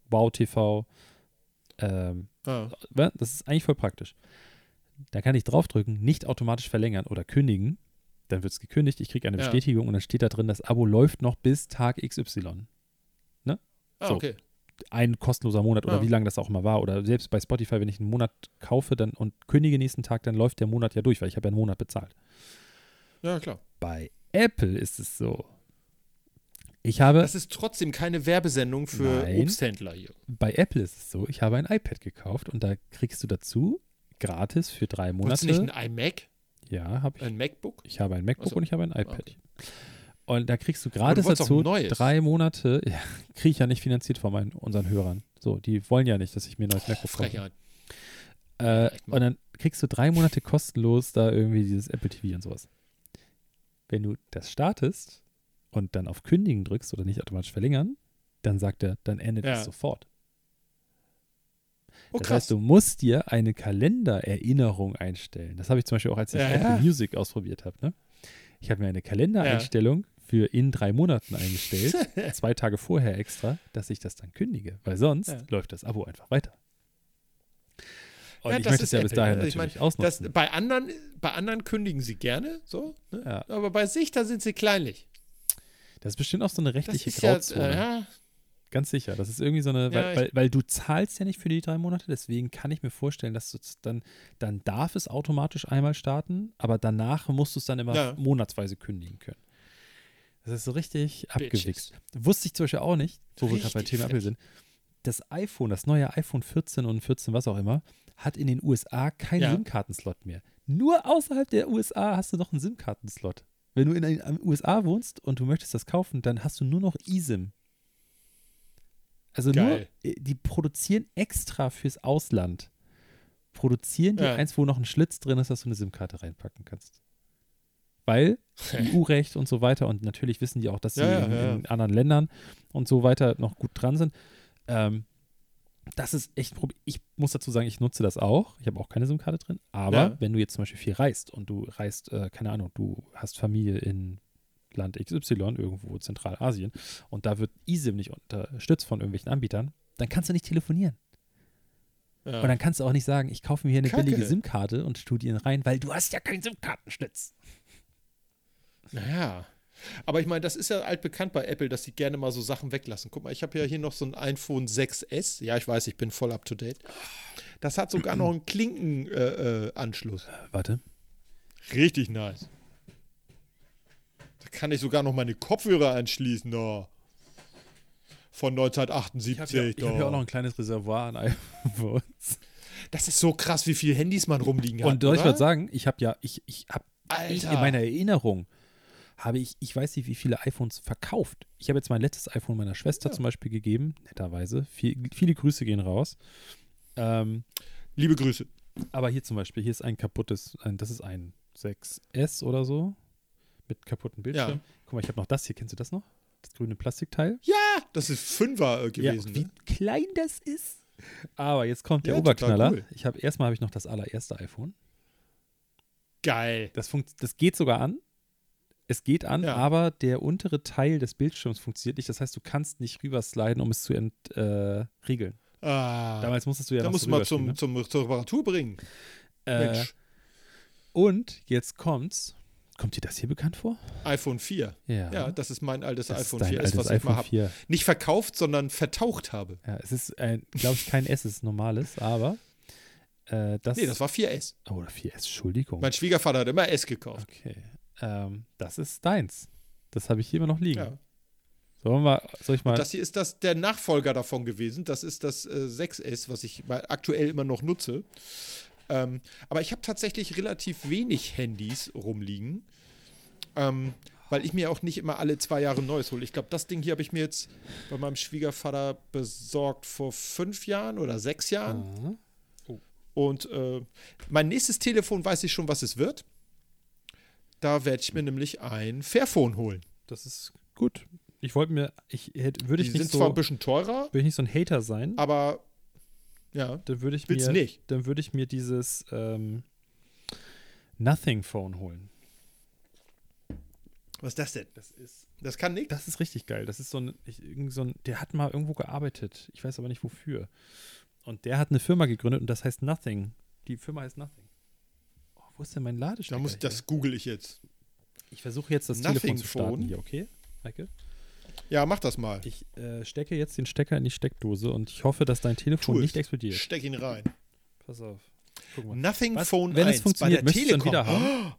Wow TV. Ähm, ja. wa- das ist eigentlich voll praktisch. Da kann ich draufdrücken, nicht automatisch verlängern oder kündigen. Dann wird es gekündigt, ich kriege eine Ja. Bestätigung und dann steht da drin, das Abo läuft noch bis Tag XY. Ah, So. okay. Ein kostenloser Monat oder Ja. wie lange das auch immer war. Oder selbst bei Spotify, wenn ich einen Monat kaufe dann und kündige nächsten Tag, dann läuft der Monat ja durch, weil ich habe ja einen Monat bezahlt. Ja, klar. Bei Apple ist es so. Ich habe, Das ist trotzdem keine Werbesendung für Nein. Obsthändler hier. bei Apple ist es so, ich habe ein iPad gekauft und da kriegst du dazu gratis für drei Monate. du nicht ein iMac? ja, habe ich. Ein MacBook? Ich habe ein MacBook Ach so. und ich habe ein iPad. Okay. Und da kriegst du gratis auch dazu drei Monate. (laughs) Ja, kriege ich ja nicht finanziert von meinen, unseren Hörern. So, die wollen ja nicht, dass ich mir ein neues MacBook kaufe. Äh, und dann kriegst du drei Monate kostenlos da irgendwie dieses Apple TV und sowas. Wenn du das startest und dann auf Kündigen drückst oder nicht automatisch verlängern, dann sagt er, dann endet Ja. es sofort. Oh, das krass. heißt, du musst dir eine Kalendererinnerung einstellen. Das habe ich zum Beispiel auch, als ich Ja. Apple Music ausprobiert habe. Ne? Ich habe mir eine Kalendereinstellung für in drei Monaten eingestellt, (laughs) zwei Tage vorher extra, dass ich das dann kündige, weil sonst läuft das Abo einfach weiter. Und Ja, ich das möchte es ja bis Apple, dahin ne? natürlich Ich mein, Das, ausnutzen. bei, anderen, bei anderen kündigen sie gerne, so. Ne? Ja. Aber bei sich, da sind sie kleinlich. Das ist bestimmt auch so eine rechtliche ja, Grauzone. äh, ja, Ganz sicher. Das ist irgendwie so eine, weil, Ja, weil, weil du zahlst ja nicht für die drei Monate, deswegen kann ich mir vorstellen, dass dann, dann darf es automatisch einmal starten, aber danach musst du es dann immer Ja. monatsweise kündigen können. Das ist so richtig Bitches. abgewichst. Wusste ich zum Beispiel auch nicht, wo wir gerade bei Richtig Thema Apple sind. Das iPhone, das neue iPhone 14 und 14, was auch immer, hat in den USA keinen Ja. SIM-Kartenslot mehr. Nur außerhalb der USA hast du noch einen SIM-Kartenslot. Wenn du in den USA wohnst und du möchtest das kaufen, dann hast du nur noch eSIM. Also Geil. nur, äh, die produzieren extra fürs Ausland. Produzieren die Ja. eins, wo noch ein Schlitz drin ist, dass du eine SIM-Karte reinpacken kannst. Weil (laughs) EU-Recht und so weiter und natürlich wissen die auch, dass sie Ja, ja, in, in anderen Ländern und so weiter noch gut dran sind. Ähm, das ist echt ein Problem. Ich muss dazu sagen, ich nutze das auch. Ich habe auch keine SIM-Karte drin. Aber Ja. wenn du jetzt zum Beispiel viel reist und du reist, äh, keine Ahnung, du hast Familie in Land XY, irgendwo Zentralasien, und da wird eSIM nicht unterstützt von irgendwelchen Anbietern, dann kannst du nicht telefonieren. ja. Und dann kannst du auch nicht sagen, ich kaufe mir hier eine Kacke. billige SIM-Karte und tue die in rein, weil du hast ja keinen SIM-Kartenschlitz. Naja. Aber ich meine, das ist ja altbekannt bei Apple, dass sie gerne mal so Sachen weglassen. Guck mal, ich habe ja hier noch so ein iPhone 6S. Ja, ich weiß, ich bin voll up to date. Das hat sogar noch einen Klinkenanschluss. Äh, Anschluss. Warte. Richtig nice. Da kann ich sogar noch meine Kopfhörer anschließen, da. Von 1978. Ich habe ja, hab ja auch noch ein kleines Reservoir an iPhones. das ist so krass, wie viele Handys man rumliegen hat. Und soll ich was sagen? Ich habe ja, ich, ich habe in meiner Erinnerung habe ich, ich weiß nicht, wie viele iPhones verkauft. Ich habe jetzt mein letztes iPhone meiner Schwester Ja. zum Beispiel gegeben, netterweise. Viel, viele Grüße gehen raus. Ähm, Liebe Grüße. Aber hier zum Beispiel, hier ist ein kaputtes, ein, das ist ein 6S oder so mit kaputten Bildschirm. Ja. Guck mal, ich habe noch das hier. Kennst du das noch? Das grüne Plastikteil? Ja, das ist Fünfer äh, gewesen. wie ne? klein das ist. Aber jetzt kommt der Ja, Oberknaller. cool. Ich habe erstmal habe ich noch das allererste iPhone. Geil. Das, funkt, das geht sogar an. Es geht an, Ja. aber der untere Teil des Bildschirms funktioniert nicht. Das heißt, du kannst nicht rübersliden, um es zu entriegeln. Äh. Ah, Damals musstest du ja da musst du mal zum, zum, zur Reparatur bringen. ne? äh, Mensch, Und jetzt kommt's. Kommt dir das hier bekannt vor? iPhone 4. Ja. Ja, das ist mein altes das iPhone ist dein 4S, altes was ich mal habe. 4. Nicht verkauft, sondern vertaucht habe. Ja, es ist, glaube ich, kein S, es ist normales, aber äh, das. Nee, das war 4S. Oh, oder 4S, Entschuldigung. Mein Schwiegervater hat immer S gekauft. Okay. Ähm, das ist deins. Das habe ich hier immer noch liegen. Ja. Sollen wir soll ich mal. Das hier ist das, der Nachfolger davon gewesen. Das ist das äh, 6S, was ich aktuell immer noch nutze. Ähm, aber ich habe tatsächlich relativ wenig Handys rumliegen, ähm, weil ich mir auch nicht immer alle zwei Jahre ein neues hole. Ich glaube, das Ding hier habe ich mir jetzt bei meinem Schwiegervater besorgt vor fünf Jahren oder sechs Jahren. Ah. Und äh, mein nächstes Telefon weiß ich schon, was es wird. Da werde ich mir nämlich ein Fairphone holen. Das ist gut. Ich wollte mir, ich hätte, würde Die ich nicht sind so, zwar ein bisschen teurer, würde ich nicht so ein Hater sein, aber ja, dann würde ich willst mir, nicht. dann würde ich mir dieses ähm, Nothing Phone holen. Was ist das denn? Das ist, Das kann nichts. das ist richtig geil. Das ist so ein, ich, irgend so ein, der hat mal irgendwo gearbeitet. Ich weiß aber nicht wofür. Und der hat eine Firma gegründet und das heißt Nothing. Die Firma heißt Nothing. Oh, wo ist denn mein Ladestecker? Da muss das google ich jetzt. Ich versuche jetzt das Nothing Telefon zu starten Phone. hier, okay? Heike? Ja, mach das mal. Ich äh, stecke jetzt den Stecker in die Steckdose und ich hoffe, dass dein Telefon es. nicht explodiert. Steck ihn rein. Pass auf. Guck mal. Nothing Was? Phone Wenn 1 es funktioniert, bei der Telekom. wieder haben?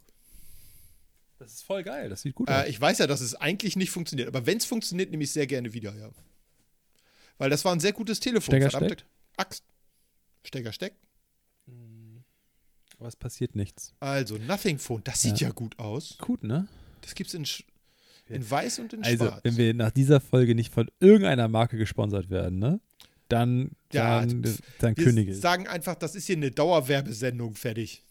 Das ist voll geil. Das sieht gut aus. Äh, ich weiß ja, dass es eigentlich nicht funktioniert, aber wenn es funktioniert, nehme ich sehr gerne wieder, ja. Weil das war ein sehr gutes Telefon. Stecker verdammte steckt? Axt. Stecker steckt. Aber es passiert nichts. Also, Nothing Phone, das sieht Ja. ja, gut aus. Gut, ne? Das gibt's in, sch- in weiß und in Also, schwarz. wenn wir nach dieser Folge nicht von irgendeiner Marke gesponsert werden, ne? Dann, Ja, dann, dann wir kündige ich. sagen einfach, das ist hier eine Dauerwerbesendung, fertig.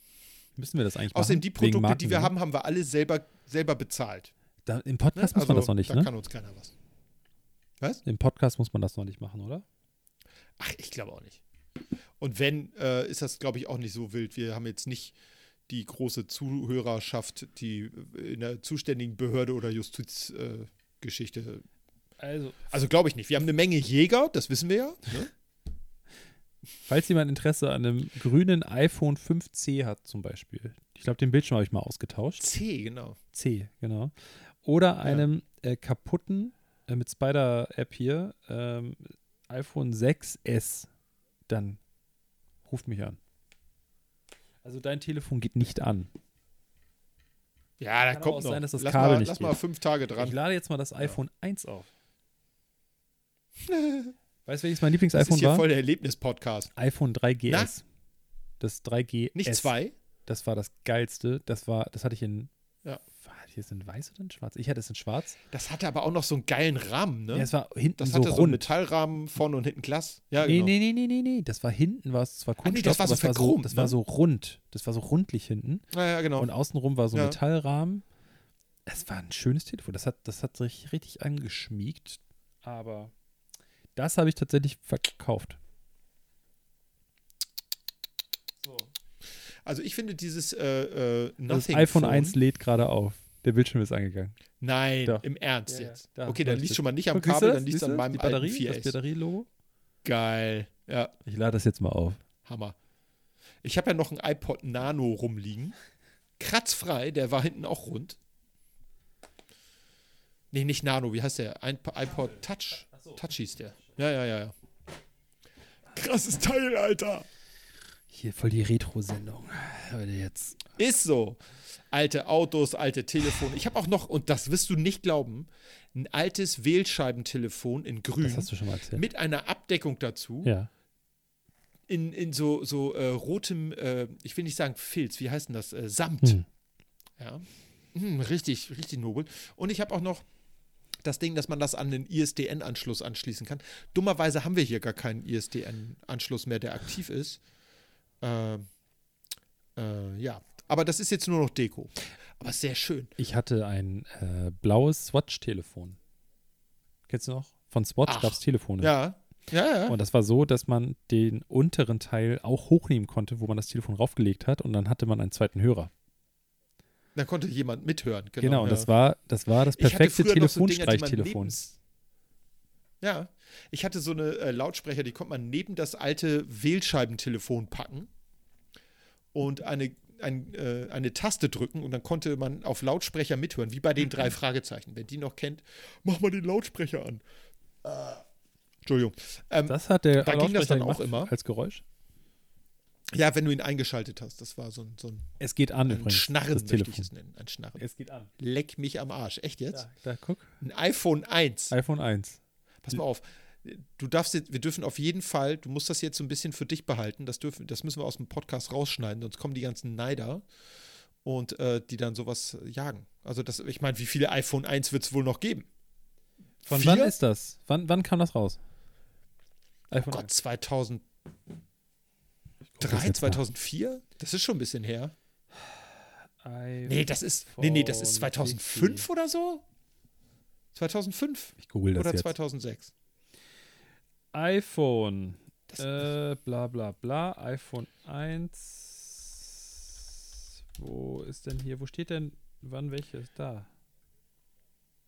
Müssen wir das eigentlich Außerdem, machen? die Produkte, die wir haben, haben wir alle selber, selber bezahlt. Da, Im Ne? Podcast muss man das noch nicht, da ne? kann uns keiner was. Was? Im Podcast muss man das noch nicht machen, oder? Ach, ich glaube auch nicht. Und wenn, äh, ist das, glaube ich, auch nicht so wild. Wir haben jetzt nicht die große Zuhörerschaft, die in der zuständigen Behörde oder Justizgeschichte. Äh, Also, also glaube ich nicht. Wir haben eine Menge Jäger, das wissen wir ja. Ne? (laughs) falls jemand Interesse an einem grünen iPhone 5C hat, zum Beispiel. Ich glaube, den Bildschirm habe ich mal ausgetauscht. C, genau. C, genau. Oder einem äh, kaputten, äh, mit Spider-App hier, ähm, iPhone 6S, dann ruft mich an. Also dein Telefon geht nicht an. Ja, da Kann kommt auch noch. sein, dass das lass Kabel mal, nicht lass geht. mal fünf Tage Ich dran. lade jetzt mal das iPhone 1 auf. (laughs) weißt du, welches mein Das ist Lieblings-iPhone hier war? voll der Erlebnis-Podcast. iPhone 3GS. Na? Das 3GS. Nicht zwei? Das war das geilste. Das war, das hatte ich in. Ja. War hier ist in weiß oder in schwarz? Ich hatte es in schwarz. Das hatte aber auch noch so einen geilen Rahmen, ne? Ja, es war hinten das so hatte so einen rund. Metallrahmen vorne und hinten Glas. Ja, nee, genau. nee, nee, nee, nee, nee. Das war hinten, war es zwar Ah, nee, Kunststoff, das war so aber es war so, verchromt, das war ne? so rund. Das war so rundlich hinten. Ja, ja, genau. Und außenrum war so ein Ja. Metallrahmen. Es war ein schönes Telefon. Das hat, das hat sich richtig angeschmiegt. Aber das habe ich tatsächlich verkauft. So. Also ich finde dieses äh, äh, Das Nothing iPhone Phone, 1 lädt gerade auf. Der Bildschirm ist angegangen. Nein, Doch. im Ernst Ja, ja, jetzt. da okay, dann liegt schon mal nicht am Guck, Kabel, dann liegt an du? meinem Die Batterie, alten das 4S. Batterielogo. Geil. Ja, Ich lade das jetzt mal auf. Hammer. Ich habe ja noch ein iPod Nano rumliegen. Kratzfrei, der war hinten auch rund. Nee, nicht Nano, wie heißt der? Ein iPod Touch. Touch hieß der. Ja, ja, ja, ja. Krasses Teil, Alter. Hier voll die Retro-Sendung. Jetzt. Ist so. Alte Autos, alte Telefone. Ich habe auch noch, und das wirst du nicht glauben, ein altes Wählscheibentelefon in grün Das hast du schon mal erzählt. mit einer Abdeckung dazu. Ja. In, in so, so äh, rotem, äh, ich will nicht sagen Filz, wie heißt denn das? Äh, Samt. Hm. Ja. Hm, richtig, richtig nobel. Und ich habe auch noch das Ding, dass man das an den ISDN-Anschluss anschließen kann. Dummerweise haben wir hier gar keinen ISDN-Anschluss mehr, der aktiv ist. Ähm, Äh, ja, aber das ist jetzt nur noch Deko. Aber sehr schön. Ich hatte ein äh, blaues Swatch-Telefon. Kennst du noch? Von Swatch gab es Telefone. Ja, ja, ja. Und das war so, dass man den unteren Teil auch hochnehmen konnte, wo man das Telefon raufgelegt hat und dann hatte man einen zweiten Hörer. Da konnte jemand mithören. Genau, Genau, und ja. das war das war das perfekte noch so Dinger, die man Telefonstreichtelefon. nebens- Ja, ich hatte so eine äh, Lautsprecher, die konnte man neben das alte Wählscheibentelefon packen und eine, ein, äh, eine Taste drücken und dann konnte man auf Lautsprecher mithören, wie bei den drei Fragezeichen. Wer die noch kennt, mach mal den Lautsprecher an. Entschuldigung. Ähm, das hat der Da ging das dann auch immer. als Geräusch. ja, wenn du ihn eingeschaltet hast, das war so ein, so ein, Es geht an ein übrigens. Schnarren, das möchte ich es nennen. Ein Schnarren. Es geht an. Leck mich am Arsch. Echt jetzt? Da, da guck. Ein iPhone 1. iPhone 1. Pass mal auf. Du darfst jetzt, wir dürfen auf jeden Fall, du musst das jetzt so ein bisschen für dich behalten. Das, dürfen, das müssen wir aus dem Podcast rausschneiden, sonst kommen die ganzen Neider und äh, die dann sowas jagen. Also, das, ich meine, wie viele iPhone 1 wird es wohl noch geben? Von Vier? wann ist das? Wann, wann kam das raus? Oh Gott, 2003, das jetzt nach. 2004? Das ist schon ein bisschen her. 1. (sighs) Nee, das ist, nee, nee, das ist iPhone 2005 oder so? 2005 Ich google das oder jetzt. 2006? iPhone. Äh, bla bla bla. iPhone 1. Wo ist denn hier? Wo steht denn wann welches? Da.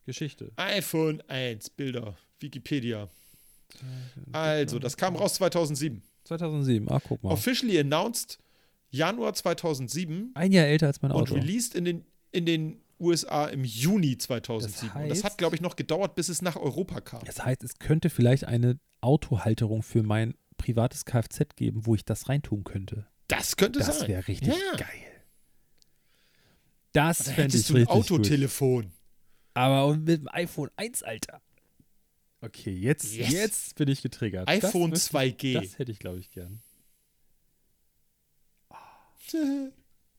Geschichte. iPhone 1, Bilder, Wikipedia. Also, das kam raus 2007. 2007. Ah, guck mal. Officially announced Januar 2007 Ein Jahr älter als mein und Auto. released in den, in den USA im Juni 2007. Das und das hat, heißt- glaube ich, noch gedauert, bis es nach Europa kam. Das heißt, es könnte vielleicht eine Autohalterung für mein privates Kfz geben, wo ich das reintun könnte. Das könnte Das sein. wäre richtig Ja. geil. Das Da fände ich hättest du ein richtig gut. Autotelefon. Aber und mit dem iPhone 1, Alter. Okay, jetzt, Yes. jetzt bin ich getriggert. iPhone das, müsste- 2G. Das hätte ich, glaube ich, gern. (laughs)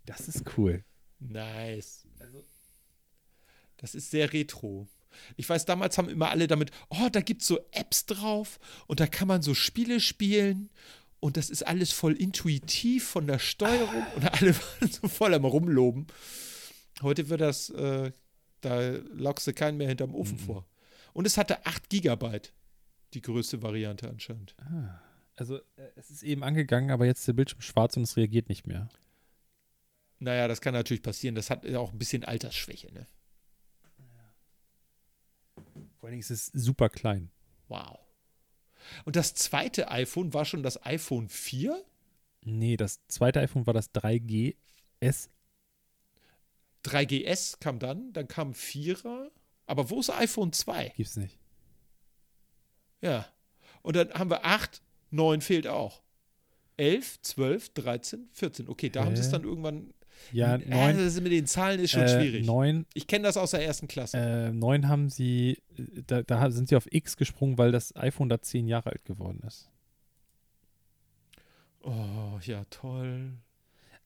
Das ist cool. nice. Das ist sehr retro. Ich weiß, damals haben immer alle damit, oh, da gibt es so Apps drauf und da kann man so Spiele spielen und das ist alles voll intuitiv von der Steuerung und alle (laughs) waren so voll am Rumloben. Heute wird das, äh, da lockst du keinen mehr hinterm Ofen vor. Und es hatte 8 Gigabyte, die größte Variante anscheinend. Also, äh, es ist eben angegangen, aber jetzt ist der Bildschirm schwarz und es reagiert nicht mehr. Naja, das kann natürlich passieren. Das hat ja auch ein bisschen Altersschwäche, ne? Vor allen Dingen ist es super klein. Wow. Und das zweite iPhone war schon das iPhone 4? Nee, das zweite iPhone war das 3GS. 3GS kam dann, dann kam 4er. Aber wo ist iPhone 2? Gibt's nicht. Ja. Und dann haben wir 8, 9 fehlt auch. 11, 12, 13, 14. Okay, da haben sie es Hä? dann irgendwann. Ja, neun, das mit den Zahlen ist schon äh, schwierig. neun, Ich kenne das aus der ersten Klasse. äh, neun haben sie, äh, da, da sind sie auf X gesprungen, weil das iPhone da zehn Jahre alt geworden ist. oh, ja, toll.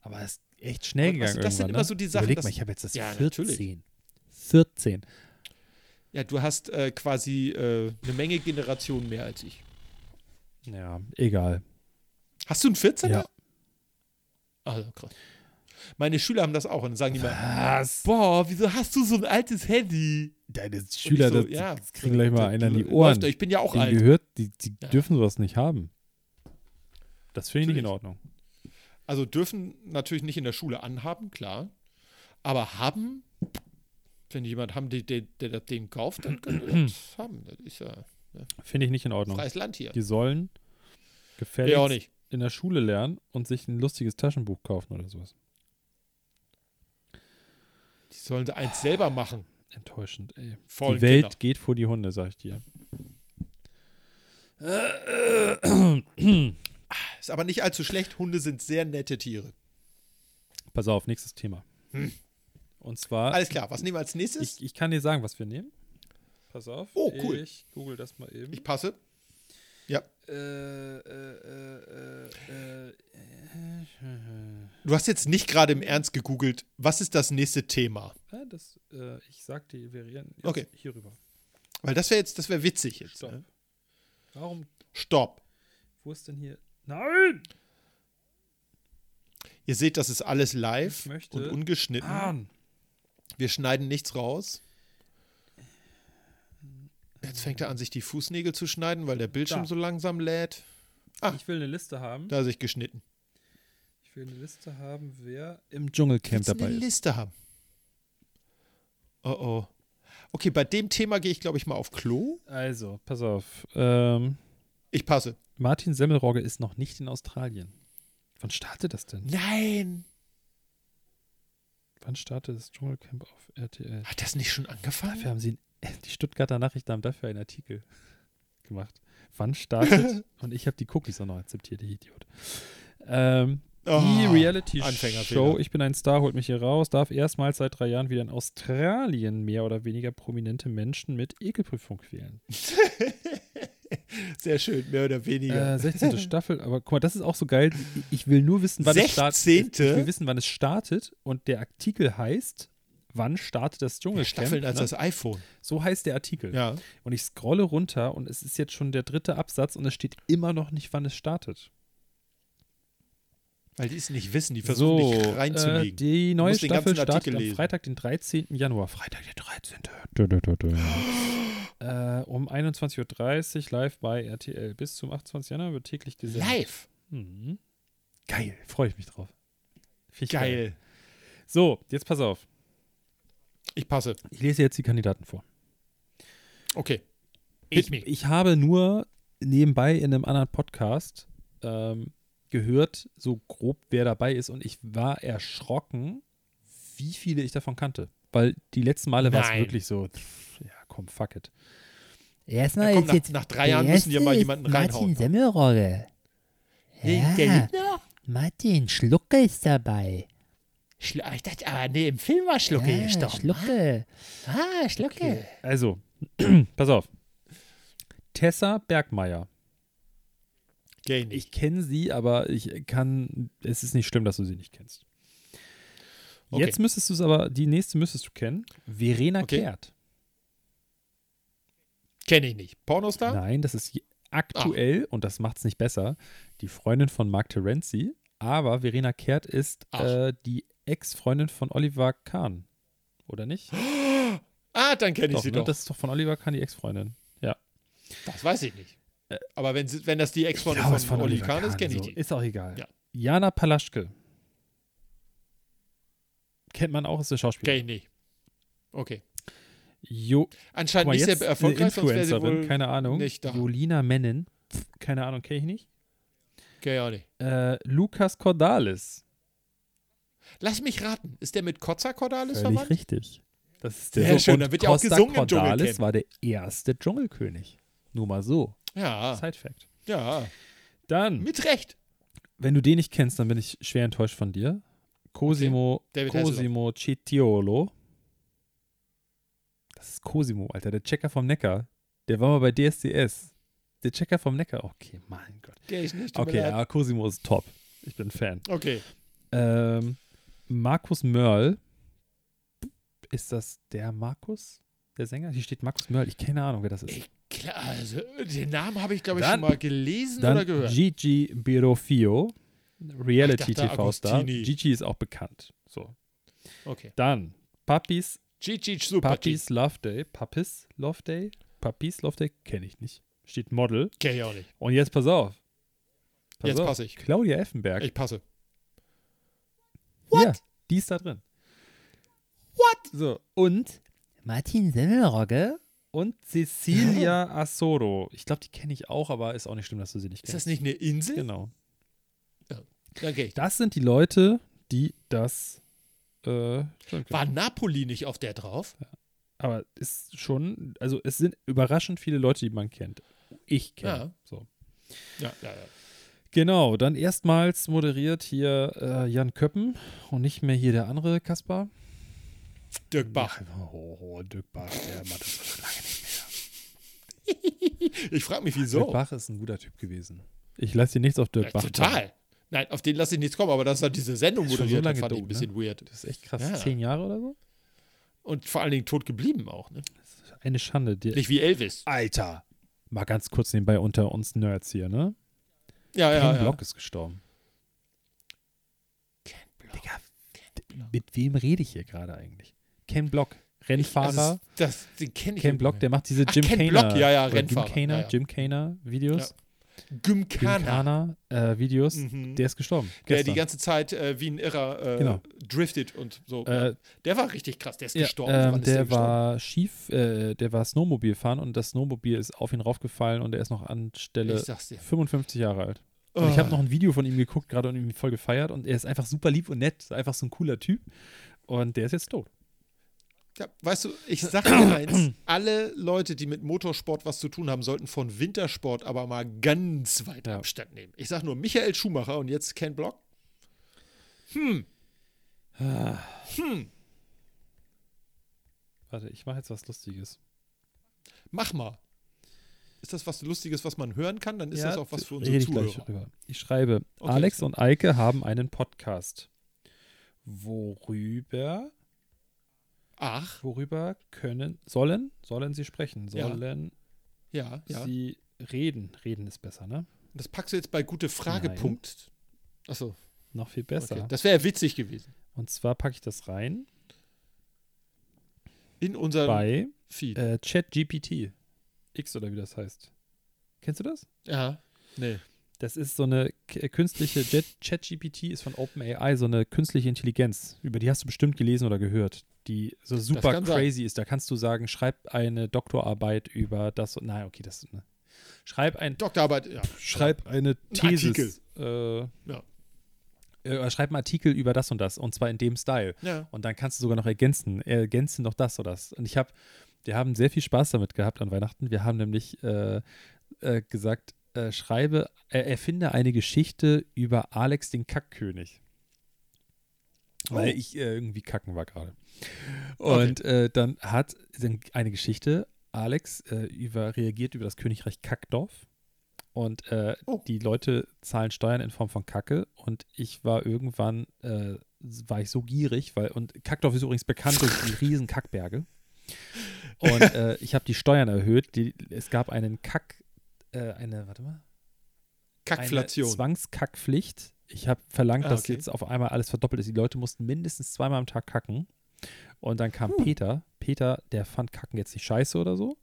Aber es ist echt schnell gegangen du, das sind irgendwann, immer ne? so die Sachen, Überleg mal, ich habe jetzt das Ja, 14. natürlich. 14. Ja, du hast äh, quasi äh, eine Menge Generationen mehr als ich. Ja, egal. Hast du einen 14er? Ja. Also krass. Meine Schüler haben das auch und dann sagen die mal, boah, wieso hast du so ein altes Handy? Deine Schüler, so, das, ja, kriegen gleich mal einen an die Ohren. Ich bin ja auch Denen alt. gehört, die, die Ja. dürfen sowas nicht haben. Das finde ich nicht in. Ordnung. Also dürfen natürlich nicht in der Schule anhaben, klar. Aber haben, wenn jemand haben, der, der, der das Ding kauft, dann kann er das (clears throat) haben. Das ist ja Finde ich nicht in Ordnung. freies Land hier. Die sollen nicht. in der Schule lernen und sich ein lustiges Taschenbuch kaufen oder sowas. Die sollen da eins selber machen. Enttäuschend, ey. Vollen die Welt Kinder. geht vor die Hunde, sag ich dir. Ist aber nicht allzu schlecht. Hunde sind sehr nette Tiere. Pass auf, nächstes Thema. Und zwar, Alles klar, was nehmen wir als nächstes? ich, ich kann dir sagen, was wir nehmen. Pass auf. Oh, cool. Ich google das mal eben. Ich passe. Ja. äh, äh, äh, äh, äh, Du hast jetzt nicht gerade im Ernst gegoogelt, was ist das nächste Thema? das, äh, ich sag die Varianten jetzt Okay. hier rüber. Weil das wäre jetzt, das wäre witzig jetzt. Stopp. Ne? Warum, Stopp. wo ist denn hier? Nein! Ihr seht, das ist alles live und ungeschnitten. Ah, Wir schneiden nichts raus. Jetzt fängt er an, sich die Fußnägel zu schneiden, weil der Bildschirm Da. so langsam lädt. Ah. ich will eine Liste haben. Da hat er sich geschnitten. Ich will eine Liste haben, wer im Dschungelcamp Willst du dabei eine ist. Liste haben. Oh oh. Okay, bei dem Thema gehe ich, glaube ich, mal auf Klo. Also, pass auf. Ähm, Ich passe. Martin Semmelrogge ist noch nicht in Australien. Wann startet das denn? Nein. Wann startet das Dschungelcamp auf RTL? Hat das nicht schon angefangen? Dafür haben sie, (laughs) die Stuttgarter Nachrichten haben dafür einen Artikel gemacht. Wann startet? (laughs) und ich habe die Cookies auch noch akzeptiert, die Idiot. Ähm, die Oh, Reality-Show Anfängerfehler. Ich bin ein Star, holt mich hier raus, darf erstmals seit drei Jahren wieder in Australien mehr oder weniger prominente Menschen mit Ekelprüfung quälen. (laughs) Sehr schön, mehr oder weniger. Äh, 16. Staffel, aber guck mal, das ist auch so geil. Ich will nur wissen, wann es startet. 16.? Ich will wissen, wann es startet und der Artikel heißt, wann startet das Dschungelcamp? Staffeln als ne? das iPhone. So heißt der Artikel. Ja. Und ich scrolle runter und es ist jetzt schon der dritte Absatz und es steht immer noch nicht, wann es startet. Weil die es nicht wissen, die versuchen so, nicht äh, reinzulegen. die neue Staffel startet am. Freitag, den 13. Januar. Freitag, der 13. Dö, dö, dö, äh, um 21.30 Uhr live bei RTL. Bis zum 28. Januar wird täglich gesendet. Live. Mhm. Geil, freue ich mich drauf. Ich Geil. So, jetzt pass auf. Ich passe. Ich lese jetzt die Kandidaten vor. Okay. Ich, me. ich habe nur nebenbei in einem anderen Podcast ähm, gehört, so grob, wer dabei ist, und ich war erschrocken, wie viele ich davon kannte. Weil die letzten Male war es wirklich so, pff, ja, komm, fuck it. Erstmal Ja, komm, nach- jetzt nach drei Jahren müssen erste mal ist jemanden reinhauen. Martin Semmelrogge. Ja? Martin Schlucke ist dabei. Schlu ich dachte, aber nee, im Film war Schlucke ja, gestorben. Schlucke. Ah, Schlucke. Also, (clears throat) pass auf. Tessa Bergmeier. Geh nicht. Ich kenne sie, aber ich kann, es ist nicht schlimm, dass du sie nicht kennst. Okay. Jetzt müsstest du es aber, die nächste müsstest du kennen. Verena Okay. Kehrt. Kenne ich nicht. Pornostar? Nein, das ist aktuell, und das macht es nicht besser, die Freundin von Mark Terenzi. Aber Verena Kehrt ist Ach. äh, die Ex-Freundin von Oliver Kahn. Oder nicht? (gasps) Ah, dann kenne ich sie ne? doch. Das ist doch von Oliver Kahn die Ex-Freundin. Das weiß ich nicht. Aber wenn, sie- wenn das die Ex-Freundin von, Oli Oliver Kahn ist, kenne ich so. die. Ist auch egal. Ja. Jana Palaschke. Kennt man auch, ist eine Schauspielerin. Kenne ich nicht. Okay. Jo, guck Anscheinend mal, nicht jetzt sehr eine erfolgreich, sonst wäre sie Influencerin, wohl keine Ahnung. nicht da. Jolina Mennen. Pff, Keine Ahnung, kenne ich nicht. Kenn ich auch nicht. Äh, Lukas Cordalis. Lass mich raten. Ist der mit Kotzer Cordalis Völlig verwandt? richtig. Das ist Sehr der schön, da wird ja auch gesungen im Cordalis Dschungelcamp. war der erste Dschungelkönig. Nur mal so. Ja, Side-Fact. ja. Dann, Mit Recht. wenn du den nicht kennst, dann bin ich schwer enttäuscht von dir. Cosimo, David Cosimo Citiolo. Das ist Cosimo, Alter, der Checker vom Neckar. Der war mal bei DSDS. Der Checker vom Neckar. Okay, mein Gott. Kenn ich nicht. Okay, ja, Cosimo ist top. Ich bin Fan. Okay. Ähm, Markus Mörl. Ist das der Markus? Der Sänger? Hier steht Markus Mörl. Ich keine Ahnung, wer das ist. Ich, klar, also, den Namen habe ich, glaube ich, Dann- schon mal gelesen oder gehört. Gigi Birofio. Reality Ich dachte, TV-Star. Agostini. Gigi ist auch bekannt. So. Okay. Dann Puppies, Gigi Super Puppies Love Day. Puppies Love Day? Puppies Love Day? Kenne ich nicht. Steht Model. Kenn ich auch nicht. Und jetzt pass auf. Pass Jetzt passe ich. Claudia Effenberg. Ich passe. Ja, die ist da drin. What? So, und Martin Semmelrogge? Und Cecilia Assoro. Ich glaube, die kenne ich auch, aber ist auch nicht schlimm, dass du sie nicht Ist kennst. das nicht eine Insel? Genau. Dann gehe ich. Das sind die Leute, die das. Äh, schon War. Napoli nicht auf der drauf? aber ist schon. Also, es sind überraschend viele Leute, die man kennt. Ich kenne. Ja. So. Ja, ja, ja. Genau, dann erstmals moderiert hier äh, Jan Köppen und nicht mehr hier der andere Kaspar. Dirk Bach. Ja, oh, oh, Dirk Bach, der macht das schon lange nicht mehr. (laughs) Ich frage mich, Dirk wieso. Bach ist ein guter Typ gewesen. Ich lasse dir nichts auf Dirk Ja, Bach. total. Nein, auf den lasse ich nichts kommen, aber dass er diese Sendung Ist schon moderiert so hat, fand ich tot, ein bisschen weird. Das ist echt krass. Ja. Zehn Jahre oder so? Und vor allen Dingen tot geblieben auch, ne? Eine Schande. Nicht wie Elvis. Alter. Mal ganz kurz nebenbei unter uns Nerds hier, ne? Ja, Ken ja, ja. Block ist gestorben. Ken Digga, mit wem rede ich hier gerade eigentlich? Ken Block, Rennfahrer. Also, das, den kenne ich Ken Block, der macht diese Ach, Jim Ken Kaner. Block, ja, ja, Rennfahrer, Jim Kaner, ja, ja. Jim Kaner Videos. Gymkhana. Gymkhana äh, Videos. Mhm. Der ist gestorben. Der gestern. die ganze Zeit äh, wie ein Irrer äh, Genau. driftet und so. Äh, der war richtig krass, der ist Ja, gestorben. ähm, Wann ist der gestorben? war schief, äh, der war Snowmobil fahren und das Snowmobil ist auf ihn raufgefallen und er ist noch anstelle Ich sag's dir. 55 Jahre alt. Und ich habe Oh. noch ein Video von ihm geguckt gerade und ihn voll gefeiert und er ist einfach super lieb und nett, einfach so ein cooler Typ und der ist jetzt tot. Ja, weißt du, ich sag dir eins, alle Leute, die mit Motorsport was zu tun haben, sollten von Wintersport aber mal ganz weit Ja. Abstand nehmen. Ich sag nur Michael Schumacher und jetzt Ken Block. Hm, hm, Warte, ich mache jetzt was Lustiges. mach mal. Ist das was Lustiges, was man hören kann? Dann ist Ja, das auch was für unsere Zuhörer. Ich schreibe, Okay, Alex und Eike haben einen Podcast. Worüber, Ach, worüber können, sollen, sollen sie sprechen? Sollen ja, ja. sie reden? Reden ist besser, ne? Das packst du jetzt bei gute Frage Nein. Punkt. Achso, Noch viel besser. okay. Das wäre witzig gewesen. Und zwar packe ich das rein In unserem bei Feed. äh, ChatGPT. X oder wie das heißt. Kennst du das? ja. Nee. Das ist so eine äh, künstliche ChatGPT ist von OpenAI so eine künstliche Intelligenz. Über die hast du bestimmt gelesen oder gehört, die so super kann sein. crazy ist. Da kannst du sagen, schreib eine Doktorarbeit über das. und- Nein, okay, das. Ne. Schreib ein Doktorarbeit, ja. schreib eine. Artikel. Äh, Ja. äh, schreib einen Artikel über das und das und zwar in dem Style. Ja. Und dann kannst du sogar noch ergänzen, ergänzen noch das oder das. Und ich habe, wir haben sehr viel Spaß damit gehabt an Weihnachten. Wir haben nämlich äh, äh, gesagt, äh, schreibe, erfinde eine Geschichte über Alex den Kackkönig. Weil Oh. ich äh, irgendwie kacken war gerade. Und äh, dann hat eine Geschichte, Alex äh, über, reagiert über das Königreich Kackdorf. Und Oh. die Leute zahlen Steuern in Form von Kacke. Und ich war irgendwann, war ich so gierig, weil, und Kackdorf ist übrigens bekannt durch die riesen Kackberge. Und (laughs) äh, ich habe die Steuern erhöht. Die, es gab einen Kack, äh, eine, warte mal, Kackflation. eine Zwangskackpflicht. Ich habe verlangt, Ah, dass okay. jetzt auf einmal alles verdoppelt ist. Die Leute mussten mindestens zweimal am Tag kacken. Und dann kam Peter. Peter, der fand Kacken jetzt nicht scheiße oder so.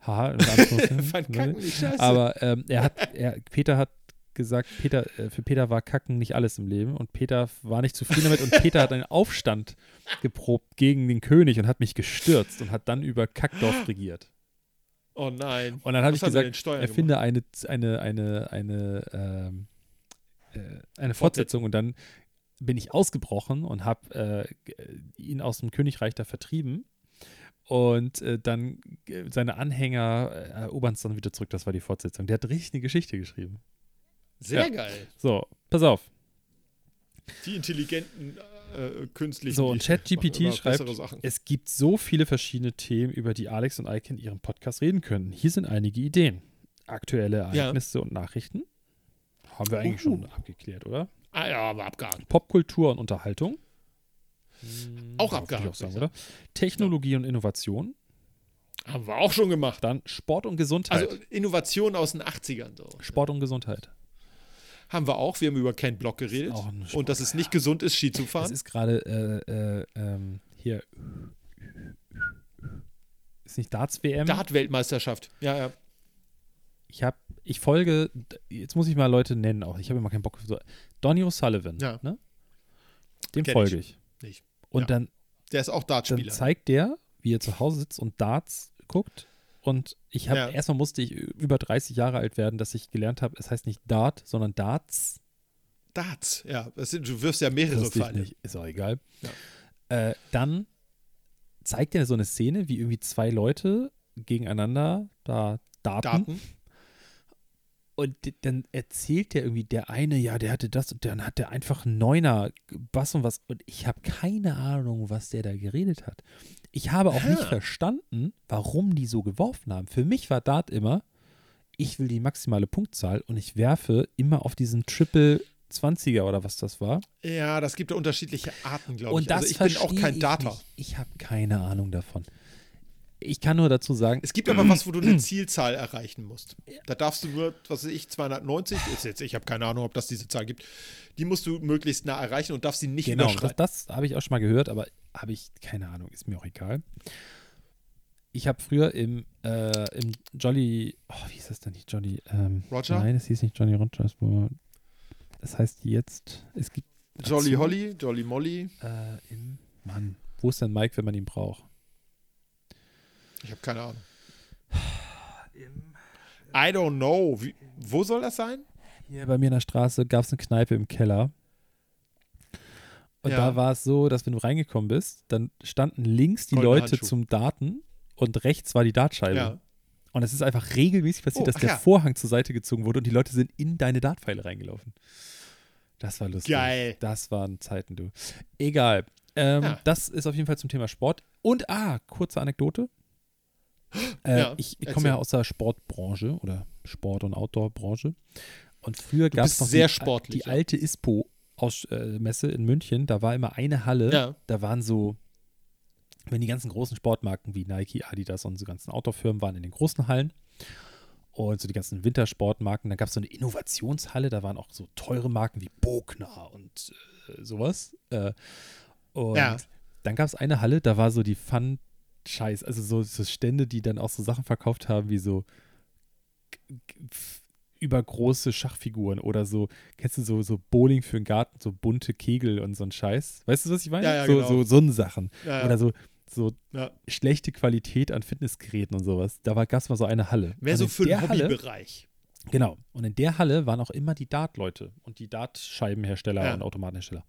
Haha. (laughs) Fand Kacken nicht scheiße. Aber ähm, er hat, er, Peter hat gesagt, Peter, äh, für Peter war Kacken nicht alles im Leben und Peter war nicht zufrieden damit und Peter hat einen (laughs) Aufstand geprobt gegen den König und hat mich gestürzt und hat dann über Kackdorf regiert. oh nein. Und dann habe ich er gesagt, Steuern erfinde eine, eine, eine, eine, ähm, äh, eine Fortsetzung und dann bin ich ausgebrochen und habe äh, ihn aus dem Königreich da vertrieben. Und äh, dann seine Anhänger äh, erobern es dann wieder zurück. Das war die Fortsetzung. Der hat richtig eine Geschichte geschrieben. Sehr Ja. geil. So, pass auf. Die intelligenten äh, künstlichen. So, und ChatGPT schreibt, es gibt so viele verschiedene Themen, über die Alex und Ike in ihrem Podcast reden können. Hier sind einige Ideen. Aktuelle Ereignisse und Nachrichten. Haben wir eigentlich Uhu. schon abgeklärt, oder? Ah ja, aber abgehakt. Popkultur und Unterhaltung. Auch Ja, abgehakt. ich auch sagen, oder? Technologie und Innovation. Haben wir auch schon gemacht. Dann Sport und Gesundheit. Also Innovation aus den 80ern. So. Sport und Gesundheit. Haben wir auch. Wir haben über Ken Block geredet. Und dass es nicht gesund ist, Ski zu Es fahren. ist gerade äh, äh, ähm, hier. Ist nicht Darts WM? Dart-Weltmeisterschaft. Ja, ja. Ich habe, ich folge, jetzt muss ich mal Leute nennen auch. Ich habe immer keinen Bock. So, Donny O'Sullivan, Ja. ne? Dem Kenn folge ich. Nicht. Und Ja. dann, Der ist auch dann Dartspieler. zeigt der, wie er zu Hause sitzt und Darts guckt. Und ich habe, Ja. erstmal musste ich über 30 Jahre alt werden, dass ich gelernt habe, es heißt nicht Dart, sondern Darts. Darts, ja. Sind, du wirst ja mehrere Pfeile. nicht, ist auch egal. Ja. Äh, dann zeigt er so eine Szene, wie irgendwie zwei Leute gegeneinander da darten. Daten. Und dann erzählt der irgendwie, der eine, ja, der hatte das und dann hat der einfach einen Neuner, was und was. Und ich habe keine Ahnung, was der da geredet hat. Ich habe auch nicht Ah. verstanden, warum die so geworfen haben. Für mich war Dart immer, ich will die maximale Punktzahl und ich werfe immer auf diesen Triple 20er oder was das war. Ja, das gibt ja unterschiedliche Arten, glaube ich. Und das also ich bin auch kein ich Data. nicht. Ich habe keine Ahnung davon. Ich kann nur dazu sagen, Es gibt aber was, wo du eine (clears throat) Zielzahl erreichen musst. Da darfst du nur, was weiß ich, 290, ist jetzt, ich habe keine Ahnung, ob das diese Zahl gibt, die musst du möglichst nah erreichen und darfst sie nicht genau, das, überschreiten. das habe ich auch schon mal gehört, aber habe ich keine Ahnung, ist mir auch egal. Ich habe früher im, äh, im Jolly, oh, wie hieß das denn nicht, Jolly? Ähm, Roger? Nein, es hieß nicht Johnny Roger. es war- Das heißt jetzt, es gibt Jolly Holly, Jolly Molly, Äh, im, Mann, wo ist denn Mike, wenn man ihn braucht? Ich habe keine Ahnung. I don't know. Wie, wo soll das sein? Hier bei mir in der Straße gab es eine Kneipe im Keller. Und Ja. da war es so, dass wenn du reingekommen bist, dann standen links die Goldene Leute Handschuhe. zum Daten und rechts war die Dartscheibe. Ja. Und es ist einfach regelmäßig passiert, Oh, dass der ja. Vorhang zur Seite gezogen wurde und die Leute sind in deine Dartpfeile reingelaufen. Das war lustig. Geil. Das waren Zeiten, du. Egal. Ähm. Das ist auf jeden Fall zum Thema Sport. Und, ah, kurze Anekdote. Äh, Ja, ich ich komme ja aus der Sportbranche oder Sport- und Outdoor-Branche. Und früher gab es noch sehr die, sportlich, die alte ISPO-Messe in München. Da war immer eine Halle. Ja. Da waren so, wenn die ganzen großen Sportmarken wie Nike, Adidas und so ganzen Outdoor-Firmen waren in den großen Hallen. Und so die ganzen Wintersportmarken. Da gab es so eine Innovationshalle. Da waren auch so teure Marken wie Bogner und äh, sowas. Äh, und Ja. dann gab es eine Halle, da war so die Fun-Scheiß, also so, so Stände, die dann auch so Sachen verkauft haben, wie so übergroße Schachfiguren oder so, kennst du so, so Bowling für den Garten, so bunte Kegel und so ein Scheiß? Weißt du, was ich meine? Ja, ja, so, genau. so, so Sachen. Ja. Oder so, so schlechte Qualität an Fitnessgeräten und sowas. Da gab es mal so eine Halle. Mehr so für den der Halle, Hobbybereich. Genau. Und in der Halle waren auch immer die Dart-Leute und die Dart-Scheibenhersteller und Automatenhersteller.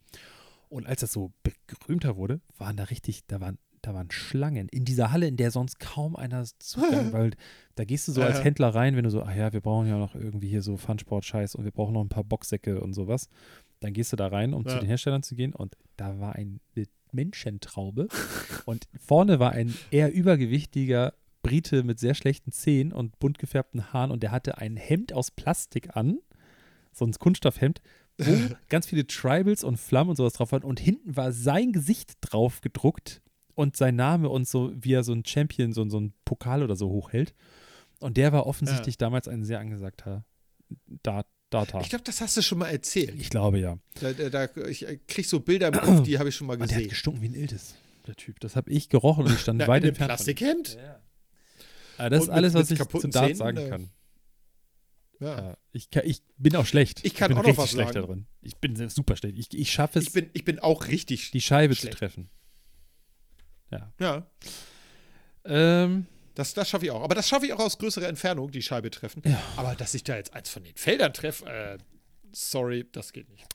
Und als das so berühmter wurde, waren da richtig, da waren, da waren Schlangen in dieser Halle, in der sonst kaum einer zugang, (laughs) weil da gehst du so als. Händler rein, wenn du so, ach ja, wir brauchen ja noch irgendwie hier so Funsport-Scheiß und wir brauchen noch ein paar Boxsäcke und sowas. Dann gehst du da rein, um zu Ja. den Herstellern zu gehen und da war eine Menschentraube und vorne war ein eher übergewichtiger Brite mit sehr schlechten Zähnen und bunt gefärbten Haaren und der hatte ein Hemd aus Plastik an, so ein Kunststoffhemd, wo (laughs) ganz viele Tribals und Flammen und sowas drauf waren und hinten war sein Gesicht drauf gedruckt und sein Name und so, wie er so ein Champion, so, so ein Pokal oder so hochhält. Und der war offensichtlich damals ein sehr angesagter Dat Data. Ich glaube, das hast du schon mal erzählt. Ich glaube ja. Da, da, ich äh, krieg so Bilder im (clears throat) Kopf, die habe ich schon mal Und der hat gesehen. gestunken wie ein Iltis, der Typ. Das habe ich gerochen und ich stand weit in entfernt. Plastikhemd? Ah, das ist Und mit- alles, was ich kaputten zu Dart Zähnen, sagen äh, kann. Ja. Ja, ich, kann, ich bin auch schlecht. Ich kann bin auch noch was schlecht sagen. da drin. Ich bin super schlecht. Ich, ich schaffe es, Ich bin, ich bin auch richtig. die Scheibe schlecht. zu treffen. Ja. Ja, Ähm, das, das schaffe ich auch. Aber das schaffe ich auch aus größerer Entfernung, die Scheibe treffen. Ja. Aber dass ich da jetzt eins von den Feldern treffe, äh, sorry, das geht nicht.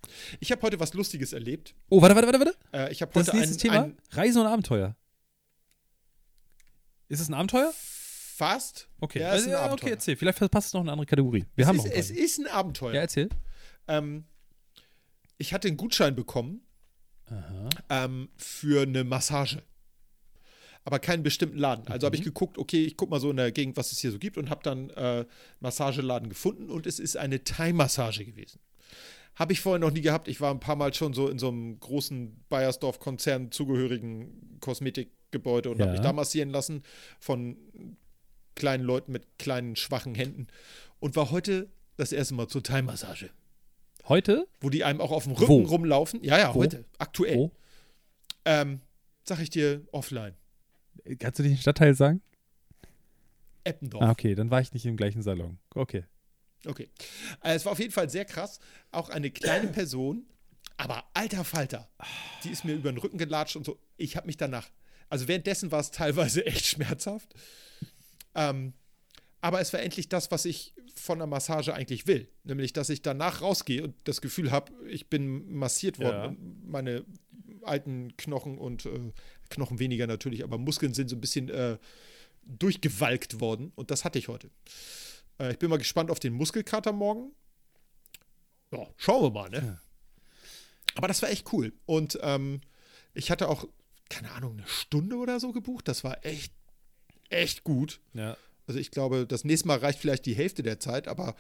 Ich habe heute was Lustiges erlebt. oh, warte, warte, warte, warte. Äh, ich habe Das heute nächste ein, Thema, ein Reisen und Abenteuer. Ist es ein Abenteuer? fast. Okay, Ja, ist also, ein ja, Abenteuer. okay, erzähl. Vielleicht passt es noch in eine andere Kategorie. Wir es haben ist, noch ein es ist ein Abenteuer. Ja, erzähl. Ähm, ich hatte einen Gutschein bekommen ähm, für eine Massage. Aber keinen bestimmten Laden. Also Mhm. habe ich geguckt, okay, ich gucke mal so in der Gegend, was es hier so gibt und habe dann äh, Massageladen gefunden und es ist eine Thai-Massage gewesen. Habe ich vorher noch nie gehabt. Ich war ein paar Mal schon so in so einem großen Bayersdorf-Konzern zugehörigen Kosmetikgebäude und habe Ja. mich da massieren lassen von kleinen Leuten mit kleinen, schwachen Händen und war heute das erste Mal zur Thai-Massage Heute? wo die einem auch auf dem Rücken Wo? rumlaufen. Ja, ja, Wo? heute, aktuell. Wo? Ähm, sag ich dir offline. Kannst du den Stadtteil sagen? Eppendorf. Ah, okay, dann war ich nicht im gleichen Salon. Okay. Okay. Äh, es war auf jeden Fall sehr krass. Auch eine kleine Person, aber alter Falter. Die ist mir über den Rücken gelatscht und so. Ich habe mich danach. Also währenddessen war es teilweise (laughs) echt schmerzhaft. Ähm, aber es war endlich das, was ich von der Massage eigentlich will. Nämlich, dass ich danach rausgehe und das Gefühl habe, ich bin massiert worden. Ja. Meine alten Knochen und äh, Knochen weniger natürlich, aber Muskeln sind so ein bisschen äh, durchgewalkt worden. Und das hatte ich heute. Äh, ich bin mal gespannt auf den Muskelkater morgen. Ja, schauen wir mal, ne? Ja. Aber das war echt cool. Und ähm, ich hatte auch, keine Ahnung, eine Stunde oder so gebucht. Das war echt, echt gut. Ja. Also ich glaube, das nächste Mal reicht vielleicht die Hälfte der Zeit, aber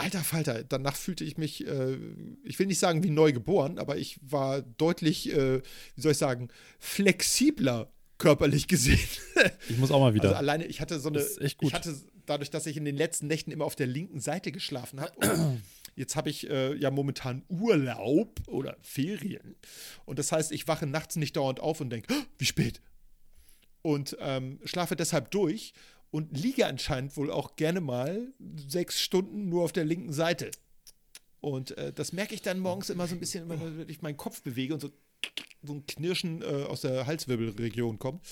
alter Falter, danach fühlte ich mich, äh, ich will nicht sagen wie neu geboren, aber ich war deutlich, äh, wie soll ich sagen, flexibler körperlich gesehen. (laughs) Ich muss auch mal wieder. Also alleine, ich hatte so eine, Das ist echt gut. ich hatte dadurch, dass ich in den letzten Nächten immer auf der linken Seite geschlafen habe. und Jetzt habe ich äh, ja momentan Urlaub oder Ferien. Und das heißt, ich wache nachts nicht dauernd auf und denke, "Oh, wie spät? Und ähm, schlafe deshalb durch und liege anscheinend wohl auch gerne mal sechs Stunden nur auf der linken Seite. Und äh, das merke ich dann morgens immer so ein bisschen, wenn ich meinen Kopf bewege und so, so ein Knirschen äh, aus der Halswirbelregion kommt.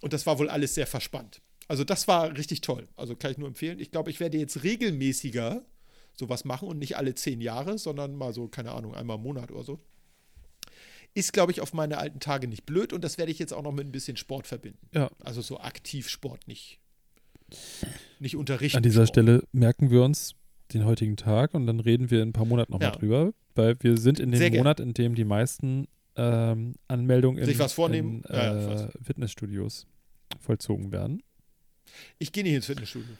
Und das war wohl alles sehr verspannt. Also das war richtig toll. Also kann ich nur empfehlen. Ich glaube, ich werde jetzt regelmäßiger sowas machen und nicht alle zehn Jahre, sondern mal so, keine Ahnung, einmal im Monat oder so. Ist, glaube ich, auf meine alten Tage nicht blöd und das werde ich jetzt auch noch mit ein bisschen Sport verbinden. Ja. Also so Aktivsport, nicht, nicht unterrichten. An dieser Sport. Stelle merken wir uns den heutigen Tag und dann reden wir in ein paar Monaten nochmal Ja. drüber, weil wir sind in dem. Monat, in dem die meisten ähm, Anmeldungen in, Sich was vornehmen? in Ja, ja, ich äh, Fitnessstudios vollzogen werden. Ich gehe nicht ins Fitnessstudio.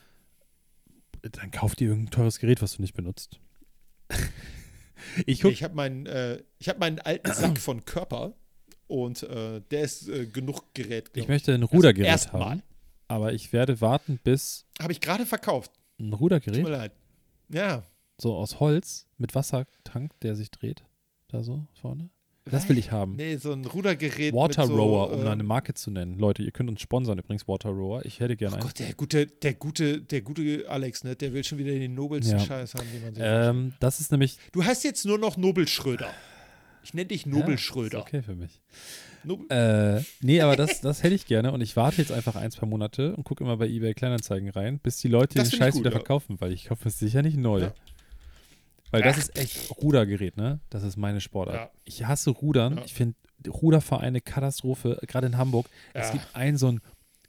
Dann kauf dir irgendein teures Gerät, was du nicht benutzt. (laughs) ich guck, Ich habe meinen, äh, ich hab meinen alten (clears throat) Sack von Körper und äh, der ist äh, genug Gerät. ich glaub möchte ein Rudergerät erstmal. haben, aber ich werde warten, bis Habe ich gerade verkauft. ein Tut mir Rudergerät leid. Ja. so aus Holz mit Wassertank, der sich dreht, da so vorne. Das will ich haben. Nee, so ein Rudergerät. Water mit so, Rower, um äh, eine Marke zu nennen. Leute, ihr könnt uns sponsern übrigens, Water Rower. Ich hätte gerne Oh einen. Gott, der gute, der gute, der gute Alex, ne? Der will schon wieder den nobelsten Ja. Scheiß haben, den man sich Ähm, das ist nämlich. Du heißt jetzt nur noch Nobel Schröder. Ich nenne dich Nobel ja. Ist okay für mich. Nobel- Äh, nee, aber das, (laughs) das hätte ich gerne und ich warte jetzt einfach ein, zwei Monate und gucke immer bei eBay Kleinanzeigen rein, bis die Leute Das den Scheiß gut, wieder ja. verkaufen, weil ich kaufe es sicher nicht neu. Ja. Weil das ist echt Rudergerät, ne? Das ist meine Sportart. Ja. Ich hasse Rudern. Ja. Ich finde Rudervereine Katastrophe, gerade in Hamburg. Es Ja. gibt einen so einen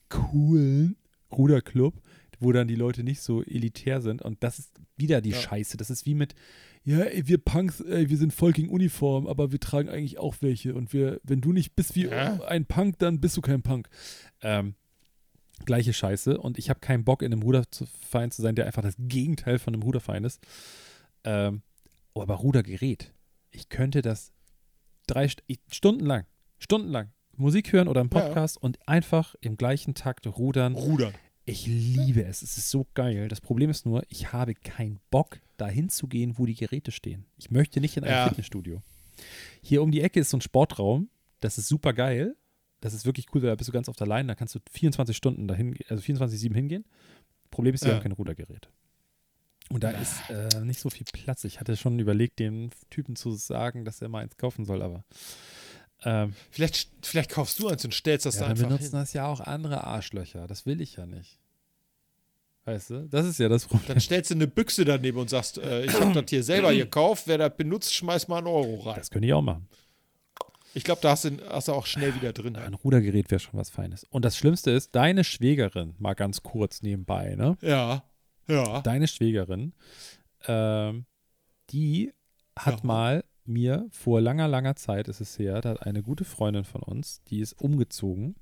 coolen Ruderclub, wo dann die Leute nicht so elitär sind und das ist wieder die. Scheiße. Das ist wie mit, ja, ey, wir Punks, ey, wir sind voll gegen Uniform, aber wir tragen eigentlich auch welche und wir, wenn du nicht bist wie ein Punk, dann bist du kein Punk. Ähm, gleiche Scheiße und ich habe keinen Bock in einem Ruderverein zu sein, der einfach das Gegenteil von einem Ruderverein ist. Ähm, oh, aber Rudergerät. Ich könnte das drei ich, stundenlang, stundenlang Musik hören oder einen Ja. Podcast und einfach im gleichen Takt rudern. Rudern. Ich liebe es. Es ist so geil. Das Problem ist nur, ich habe keinen Bock, dahin zu gehen, wo die Geräte stehen. Ich möchte nicht in ein Ja. Fitnessstudio. Hier um die Ecke ist so ein Sportraum. Das ist super geil. Das ist wirklich cool, da bist du ganz oft allein. Da kannst du 24 Stunden dahin, also 24-7 hingehen. Problem ist, die Ja. haben kein Rudergerät. Und da ist äh, nicht so viel Platz. Ich hatte schon überlegt, dem Typen zu sagen, dass er mal eins kaufen soll, aber ähm, Vielleicht, vielleicht kaufst du eins und stellst das ja, da dann einfach benutzen hin. das ja auch andere Arschlöcher. Das will ich ja nicht. Weißt du? Das ist ja das Problem. Dann stellst du eine Büchse daneben und sagst, äh, ich habe das hier selber gekauft, wer das benutzt, schmeiß mal einen Euro rein. Das könnte ich auch machen. Ich glaube, da hast du, hast du auch schnell wieder drin. Ein Rudergerät wäre schon was Feines. Und das Schlimmste ist, deine Schwägerin, mal ganz kurz nebenbei, ne? Ja, ja. Deine Schwägerin, ähm, die hat Ja. mal mir vor langer, langer Zeit, ist es her, da hat eine gute Freundin von uns, die ist umgezogen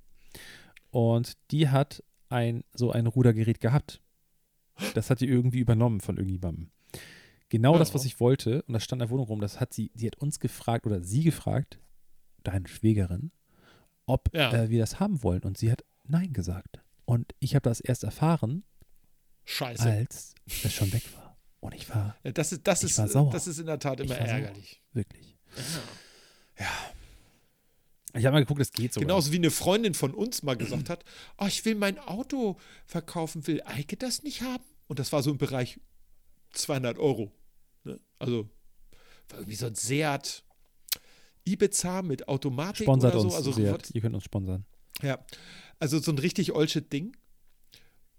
und die hat ein so ein Rudergerät gehabt. Das hat die irgendwie übernommen von irgendjemandem. Genau das, Ja. was ich wollte, und das stand in der Wohnung rum, das hat sie, sie hat uns gefragt oder sie gefragt, deine Schwägerin, ob Ja. äh, wir das haben wollen. Und sie hat Nein gesagt. Und ich habe das erst erfahren, Scheiße. als es schon weg war. Und ich war Ja, das ist, das, ist, das ist in der Tat immer Ich war sauer. ärgerlich. wirklich. Ich habe mal geguckt, es geht sogar. Genauso wie eine Freundin von uns mal gesagt hat, oh, ich will mein Auto verkaufen, will Eike das nicht haben? Und das war so im Bereich 200 Euro. Ne? Also war irgendwie so ein Seat Ibiza mit Automatik Sponsert oder so. uns. Also, Seat. Ihr könnt uns sponsern. ja, also so ein richtig olsches Ding.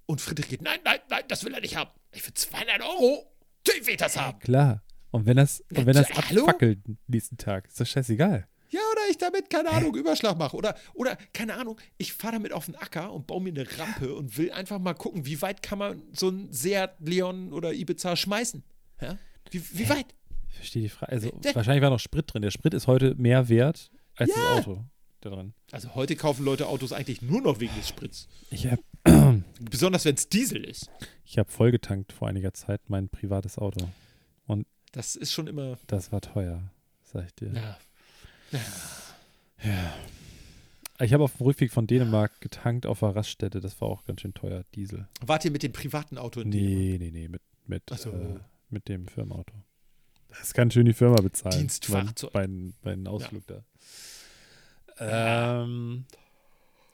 Und Friedrich geht, nein, nein, nein, das will er nicht haben. Ich will 200 Euro. Natürlich will ich das haben. Klar. Und wenn das, und wenn das Hallo? abfackelt nächsten Tag, ist das scheißegal. Ja, oder ich damit, keine Ahnung, Überschlag mache. Oder, oder, keine Ahnung, ich fahre damit auf den Acker und baue mir eine Rampe und will einfach mal gucken, wie weit kann man so ein Seat Leon oder Ibiza schmeißen. Ja? Wie, wie weit? Ich verstehe die Frage. Also, Der- wahrscheinlich war noch Sprit drin. Der Sprit ist heute mehr wert als Ja. das Auto da drin. Also heute kaufen Leute Autos eigentlich nur noch wegen des Sprits. Ich habe (clears throat) Besonders wenn es Diesel ist. ich hab vollgetankt vor einiger Zeit mein privates Auto. Das ist schon immer. Das war teuer, sag ich dir. Ja. Ich Ich habe auf dem Rückweg von Dänemark getankt auf der Raststätte. Das war auch ganz schön teuer, Diesel. Wart ihr mit dem privaten Auto in Dänemark? Nee, nee, nee, mit, mit, so. äh, mit dem Firmenauto. Das kann schön die Firma bezahlen. Dienstfahrzeug. Bei, bei einem Ausflug da. Ähm,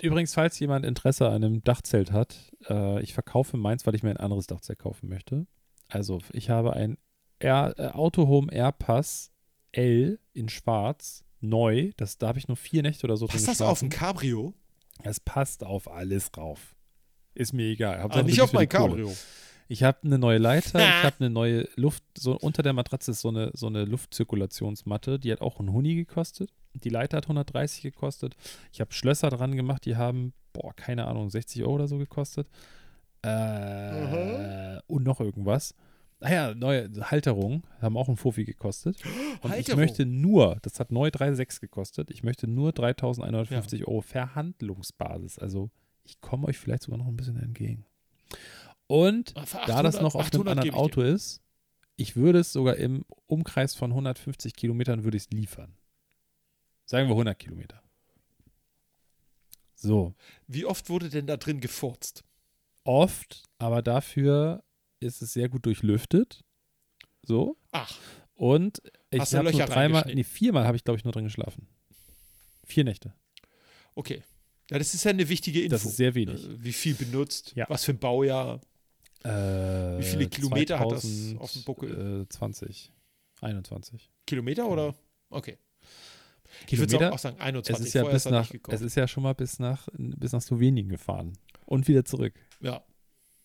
übrigens, falls jemand Interesse an einem Dachzelt hat, äh, ich verkaufe meins, weil ich mir ein anderes Dachzelt kaufen möchte. Also, ich habe ein Air, äh, Autohome Airpass L in schwarz, neu. Das, da habe ich nur vier Nächte oder so Passt das auf ein. Cabrio? Es passt auf alles rauf. Ist mir egal. Hauptsache Aber nicht du auf mein Kohle. Cabrio. Ich habe eine neue Leiter, (laughs) ich habe eine neue Luft, so unter der Matratze ist so eine, so eine Luftzirkulationsmatte, die hat auch einen Huni gekostet. Die Leiter hat 130 gekostet. Ich habe Schlösser dran gemacht, die haben, boah, keine Ahnung, 60 Euro oder so gekostet. Äh, und noch irgendwas. Ah ja, neue Halterungen haben auch einen Fofi gekostet. Und ich Halterung. möchte nur, das hat neu 3,6 gekostet, ich möchte nur 3.150 Euro Verhandlungsbasis. Also ich komme euch vielleicht sogar noch ein bisschen entgegen. Und Ah, für da das 800 noch auf einem 800 anderen ich Auto ist, ich würde es sogar im Umkreis von 150 Kilometern würde ich es liefern. Sagen wir 100 Kilometer. So. Wie oft wurde denn da drin gefurzt? oft, aber dafür ist es sehr gut durchlüftet. So. Ach, Und ich habe nur dreimal, nee, viermal habe ich, glaube ich, nur drin geschlafen. Vier Nächte. okay. Ja, das ist ja eine wichtige Info. Das ist sehr wenig. Äh, Wie viel benutzt? Ja. Was für ein Baujahr? Äh, Wie viele Kilometer hat das auf dem Buckel? Äh, 20. 21. Kilometer oder? Okay. Ich würde Kilometer? auch sagen Es 21. ist ja Vorher bis er nach, es ist ja schon mal bis nach, bis nach Slowenien gefahren. Und wieder zurück. ja.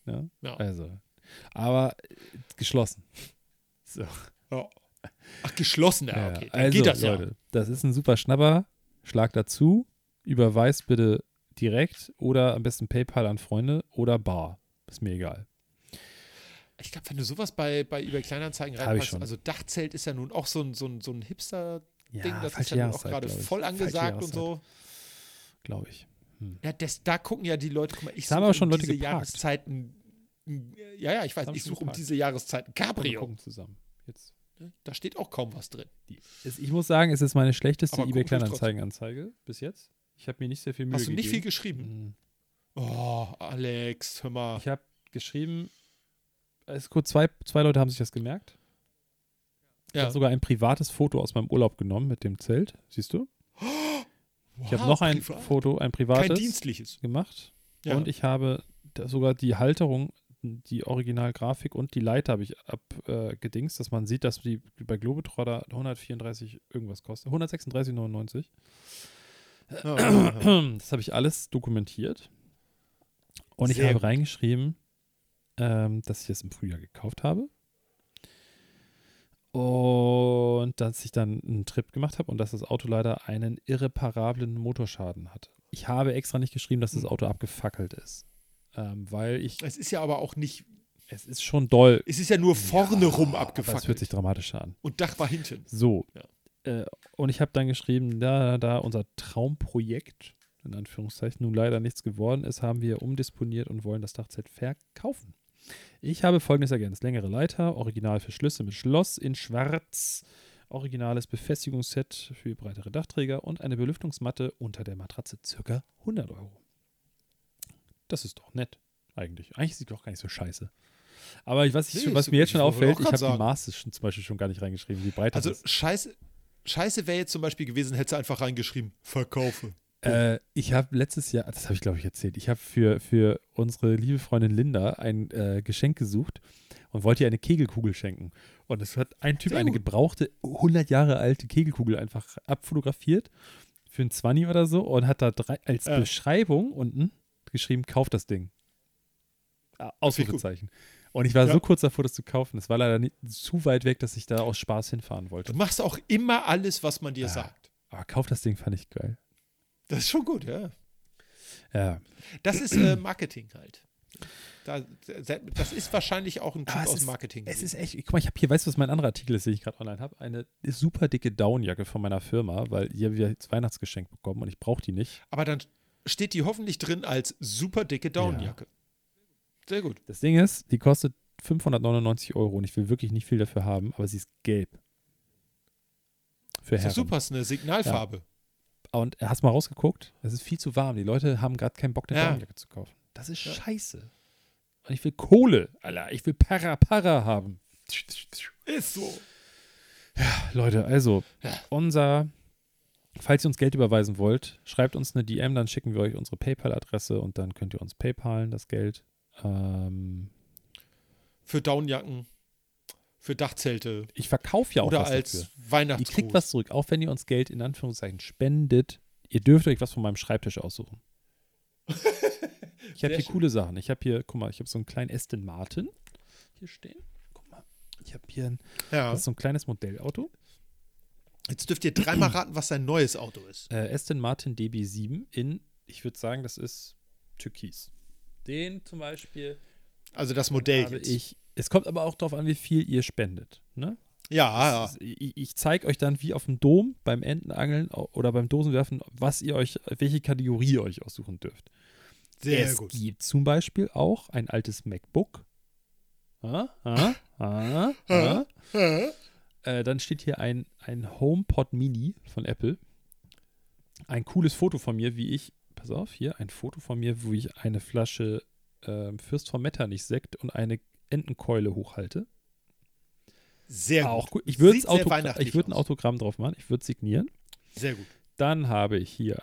Ja? Ja. Also. Aber äh, geschlossen. (laughs) So. ja. Ach, geschlossen, ja, okay. Dann Also, geht das Leute, das ist ein super Schnapper. Schlag dazu. Überweist bitte direkt oder am besten PayPal an Freunde oder Bar. Ist mir egal. Ich glaube, wenn du sowas bei, bei eBay Kleinanzeigen reinpackst, also Dachzelt ist ja nun auch so ein, so ein, so ein Hipster-Ding, Ja, das ist ja auch gerade voll angesagt und so. Glaube ich. Ja, das, da gucken ja die Leute, guck mal, ich Da haben suche aber schon um Leute diese geparkt. Jahreszeiten, ja, ja, ich weiß, haben ich suche um diese Jahreszeiten Wir Cabrio. gucken zusammen. Jetzt. Da steht auch kaum was drin. Die, ich muss sagen, es ist meine schlechteste Aber eBay Kleinanzeigen-Anzeige bis jetzt. Ich habe mir nicht sehr viel Mühe Hast du nicht viel gegeben. geschrieben? Mm. Oh, Alex, hör mal. Ich habe geschrieben, es ist gut, zwei, zwei Leute haben sich das gemerkt. Ich Ja. habe sogar ein privates Foto aus meinem Urlaub genommen mit dem Zelt. Siehst du? Ich habe Wow, noch ein privat. Foto, ein Kein privates dienstliches. gemacht. Ja. Und ich habe sogar die Halterung, die Originalgrafik und die Leiter habe ich abgedingst, dass man sieht, dass die bei Globetrotter 134 irgendwas kostet. 136,99. Ja, ja, ja. (clears throat) Das habe ich alles dokumentiert. Und ich Sehr habe gut. reingeschrieben, ähm, dass ich es im Frühjahr gekauft habe. Und dass ich dann einen Trip gemacht habe und dass das Auto leider einen irreparablen Motorschaden hat. Ich habe extra nicht geschrieben, dass das Hm. Auto abgefackelt ist. Ähm, weil ich, Es ist ja aber auch nicht, es ist schon doll. es ist ja nur vorne rum Aber es abgefackelt. hört sich dramatisch an. Und Dach war hinten. So. Ja. Äh, und ich habe dann geschrieben, da, da unser Traumprojekt, in Anführungszeichen, nun leider nichts geworden ist, haben wir umdisponiert und wollen das Dachzelt verkaufen. Ich habe folgendes ergänzt: längere Leiter, original für Schlüsse mit Schloss in Schwarz, originales Befestigungsset für breitere Dachträger und eine Belüftungsmatte unter der Matratze, circa 100 Euro. Das ist doch nett, eigentlich. Eigentlich sieht doch gar nicht so scheiße. Aber ich, was, ich, was mir jetzt schon auffällt, ich habe die. Maße schon, zum Beispiel schon gar nicht reingeschrieben, wie breit Also das ist. scheiße, scheiße wäre jetzt zum Beispiel gewesen, hätte sie einfach reingeschrieben, verkaufe. Äh, ich habe letztes Jahr, das habe ich glaube ich erzählt, ich habe für, für unsere liebe Freundin Linda ein äh, Geschenk gesucht und wollte ihr eine Kegelkugel schenken. Und es hat ein Typ eine gebrauchte, 100 Jahre alte Kegelkugel einfach abfotografiert für ein 20 oder so und hat da drei, als Ja. Beschreibung unten geschrieben, kauf das Ding. Ah, Ausrufezeichen. Und ich war Ja. so kurz davor, das zu kaufen. Es war leider nicht, zu weit weg, dass ich da aus Spaß hinfahren wollte. Du machst auch immer alles, was man dir Ja. sagt. Aber kauf das Ding fand ich geil. Das ist schon gut, ja. Ja. Das ist äh, Marketing halt. Da, das ist wahrscheinlich auch ein Typ aus ist- Marketing. Es ist echt, guck mal, ich habe hier, weißt du, was mein anderer Artikel ist, den ich gerade online habe? Eine super dicke Downjacke von meiner Firma, weil die habe ich als Weihnachtsgeschenk bekommen und ich brauche die nicht. Aber dann steht die hoffentlich drin als super dicke Downjacke. Sehr gut. Das Ding ist, die kostet 599 Euro und ich will wirklich nicht viel dafür haben, aber sie ist gelb. Für Ist doch Herren. super, ist eine Signalfarbe. Und hast mal rausgeguckt, es ist viel zu warm. Die Leute haben gerade keinen Bock, eine Ja. Daunenjacke zu kaufen. Das ist scheiße. Und ich will Kohle, Alter. Ich will Para Para haben. Ist so. Leute, also, Ja. unser, falls ihr uns Geld überweisen wollt, schreibt uns eine DM, dann schicken wir euch unsere PayPal-Adresse und dann könnt ihr uns PayPalen das Geld. Ähm, Für Downjacken, für Dachzelte ich verkaufe ja auch oder was als dafür. Ihr Weihnachtsgruß. kriegt was zurück, auch wenn ihr uns Geld in Anführungszeichen spendet. Ihr dürft euch was von meinem Schreibtisch aussuchen. (laughs) Ich habe hier schön. coole Sachen. Ich habe hier, guck mal, ich habe so einen kleinen Aston Martin hier stehen. Guck mal, ich habe hier ein, Ja. das ist so ein kleines Modellauto. Jetzt dürft ihr dreimal raten, was sein neues Auto ist. Äh, Aston Martin DB7 in, ich würde sagen, das ist Türkis. Den zum Beispiel Also das Modell habe jetzt. ich. Es kommt aber auch darauf an, wie viel ihr spendet. Ne? Ja, ja. Ich, ich zeige euch dann wie auf dem Dom beim Entenangeln oder beim Dosenwerfen, was ihr euch, welche Kategorie ihr euch aussuchen dürft. Sehr es gut. gibt zum Beispiel auch ein altes MacBook. Ah, ah, ah, ah. Äh, dann steht hier ein, ein HomePod Mini von Apple. Ein cooles Foto von mir, wie ich, pass auf, hier ein Foto von mir, wo ich eine Flasche ähm, Fürst von Metternich Sekt und eine Entenkeule hochhalte. Sehr Auch gut. gut. Ich würde würd ein. Autogramm drauf machen. Ich würde signieren. Sehr gut. Dann habe ich hier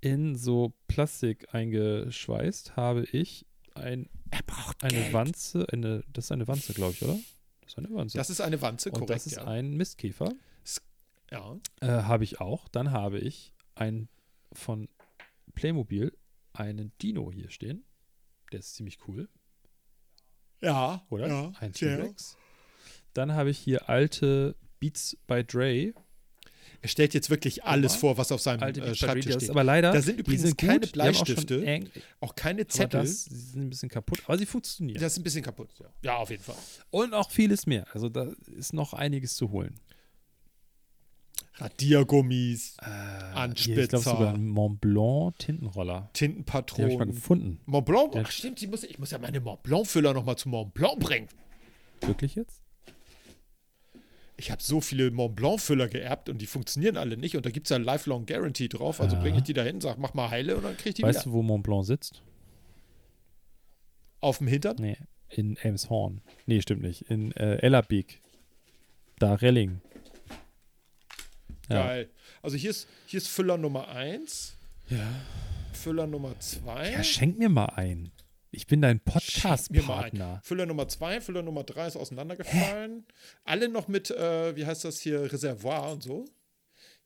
in so Plastik eingeschweißt, habe ich ein, Er braucht eine Geld. Wanze, eine, das ist eine Wanze, glaube ich, oder? Das ist eine Wanze. Das ist eine Wanze, und korrekt. das ist ja. ein Mistkäfer. ja. Äh, habe ich auch. Dann habe ich ein von Playmobil einen Dino hier stehen. Der ist ziemlich cool, Ja. oder? Ja. Ein. T-Rex. Dann habe ich hier alte Beats by Dre. Er stellt jetzt wirklich alles mal. vor, was auf seinem Alte äh. Schreibtisch steht. aber leider. Da sind übrigens sind keine gut. Haben auch Bleistifte. eng- Auch keine Zettel. das, sie sind ein bisschen kaputt, aber sie funktionieren. Das ist ein bisschen kaputt. Ja, ja auf jeden Fall. Und auch vieles mehr. Also da ist noch einiges zu holen. Radiergummis, Äh, hier, Anspitzer. ich glaube sogar ein Mont Blanc Tintenroller. Den habe ich mal Tintenpatronen. gefunden. Mont Blanc, Der- ach stimmt, ich muss, ich muss ja meine Mont Blanc-Füller nochmal zu Mont Blanc bringen. Wirklich jetzt? Ich habe so viele Mont Blanc-Füller geerbt und die funktionieren alle nicht. Und da gibt es ja ein Lifelong Guarantee drauf. Also Ja. bringe ich die da hin, sag, mach mal heile und dann krieg ich die Weißt wieder. du, wo Mont Blanc sitzt? Auf dem Hintern? Nee, in Elmshorn. Nee, stimmt nicht. In äh, Ellerbeek. Da Relling. Ja. Geil. Also hier ist, hier ist Füller Nummer 1, Ja. Füller Nummer 2. ja, schenk mir mal ein. Ich bin dein. Podcast-Partner. Füller Nummer 2, Füller Nummer 3 ist auseinandergefallen. Alle noch mit, äh, wie heißt das hier, Reservoir und so.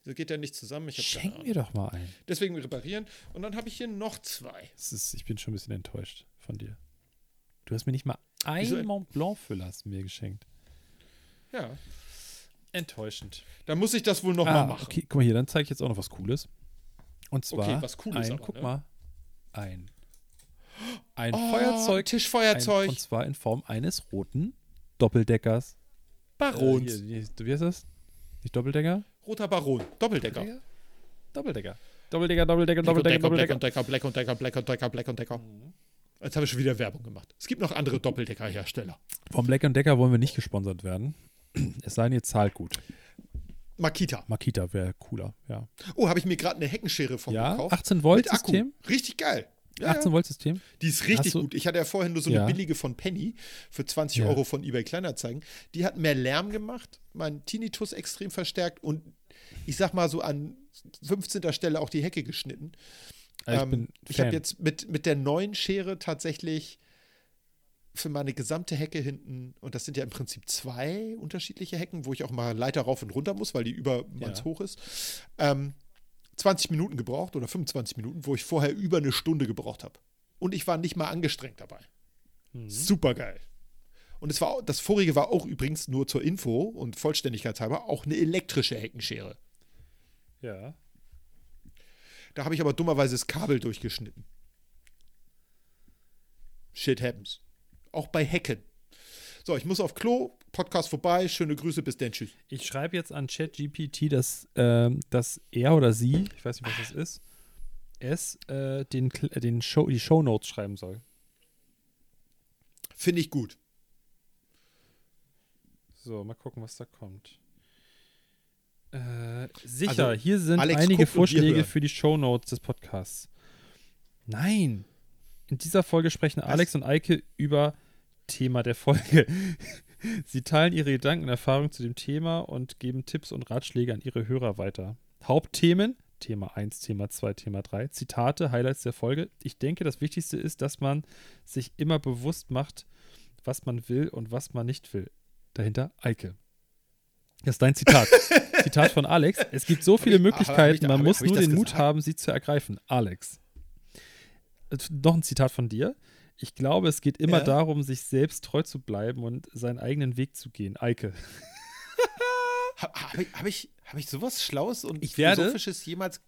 Das geht ja nicht zusammen. Ich Schenk mir doch mal ein. Deswegen reparieren. Und dann habe ich hier noch zwei. Ist, ich bin schon ein bisschen enttäuscht von dir. Du hast mir nicht mal Wieso ein en- Mont Blanc-Füller mir geschenkt. Ja. Enttäuschend. Dann muss ich das wohl noch mal Ah, machen. okay, guck mal hier, dann zeige ich jetzt auch noch was Cooles. Und zwar Okay, was Cooles ein, aber, guck ne? mal, ein, ein Oh, Feuerzeug, ein, Tischfeuerzeug. und zwar in Form eines roten Doppeldeckers. Barons. Äh, hier, wie heißt das? Nicht Doppeldecker? Roter Baron. Doppeldecker. Doppeldecker. Doppeldecker, Doppeldecker, und Doppeldecker, Decker, Black Doppeldecker. und Decker, Black und Decker, Black und Decker, Black und Decker. Jetzt habe ich schon wieder Werbung gemacht. Es gibt noch andere Doppeldecker-Hersteller. Vom Black Decker wollen wir nicht gesponsert werden. (clears throat) Es sei denn, ihr zahlt gut. Makita. Makita wäre cooler, ja. Oh, habe ich mir gerade eine Heckenschere von Ja, gekauft. 18 Volt Mit Akku. System. Richtig geil. Ja, 18 Volt System. Die ist richtig gut. Ich hatte ja vorhin nur so Ja. eine billige von Penny für 20 Ja. Euro von eBay Kleinanzeigen. Die hat mehr Lärm gemacht, meinen Tinnitus extrem verstärkt und ich sag mal so an 15. Stelle auch die Hecke geschnitten. Also ich Ähm, ich habe jetzt mit, mit der neuen Schere tatsächlich für meine gesamte Hecke hinten, und das sind ja im Prinzip zwei unterschiedliche Hecken, wo ich auch mal Leiter rauf und runter muss, weil die über manns Ja. hoch ist, ähm, 20 Minuten gebraucht oder 25 Minuten, wo ich vorher über eine Stunde gebraucht habe. Und ich war nicht mal angestrengt dabei. Mhm. Super geil. Und es war, das vorige war auch übrigens nur zur Info und Vollständigkeitshalber auch eine elektrische Heckenschere. Ja. Da habe ich aber dummerweise das Kabel durchgeschnitten. Shit happens. Auch bei Hecken. So, ich muss auf Klo. Podcast vorbei. Schöne Grüße. Bis dann. Tschüss. Ich schreibe jetzt an ChatGPT, dass, ähm, dass er oder sie, ich weiß nicht, was das ist, es äh, den, äh, den Show, die Shownotes schreiben soll. Finde ich gut. So, mal gucken, was da kommt. Äh, sicher, Also, hier sind Alex einige Vorschläge für die Shownotes des Podcasts. Nein. In dieser Folge sprechen Alex und Eike über Thema der Folge. (laughs) Sie teilen ihre Gedanken und Erfahrungen zu dem Thema und geben Tipps und Ratschläge an ihre Hörer weiter. Hauptthemen, Thema 1, Thema 2, Thema 3, Zitate, Highlights der Folge. Ich denke, das Wichtigste ist, dass man sich immer bewusst macht, was man will und was man nicht will. Dahinter Eike. Das ist dein Zitat. (laughs) Zitat von Alex. Es gibt so viele ich- ich Möglichkeiten, da- man ich- muss ich nur den Mut gesagt? haben, sie zu ergreifen. Alex. Noch ein Zitat von dir. Ich glaube, es geht immer Ja. darum, sich selbst treu zu bleiben und seinen eigenen Weg zu gehen. Eike. (laughs) Habe hab ich, hab ich, hab ich sowas Schlaues und Ich werde- Philosophisches jemals.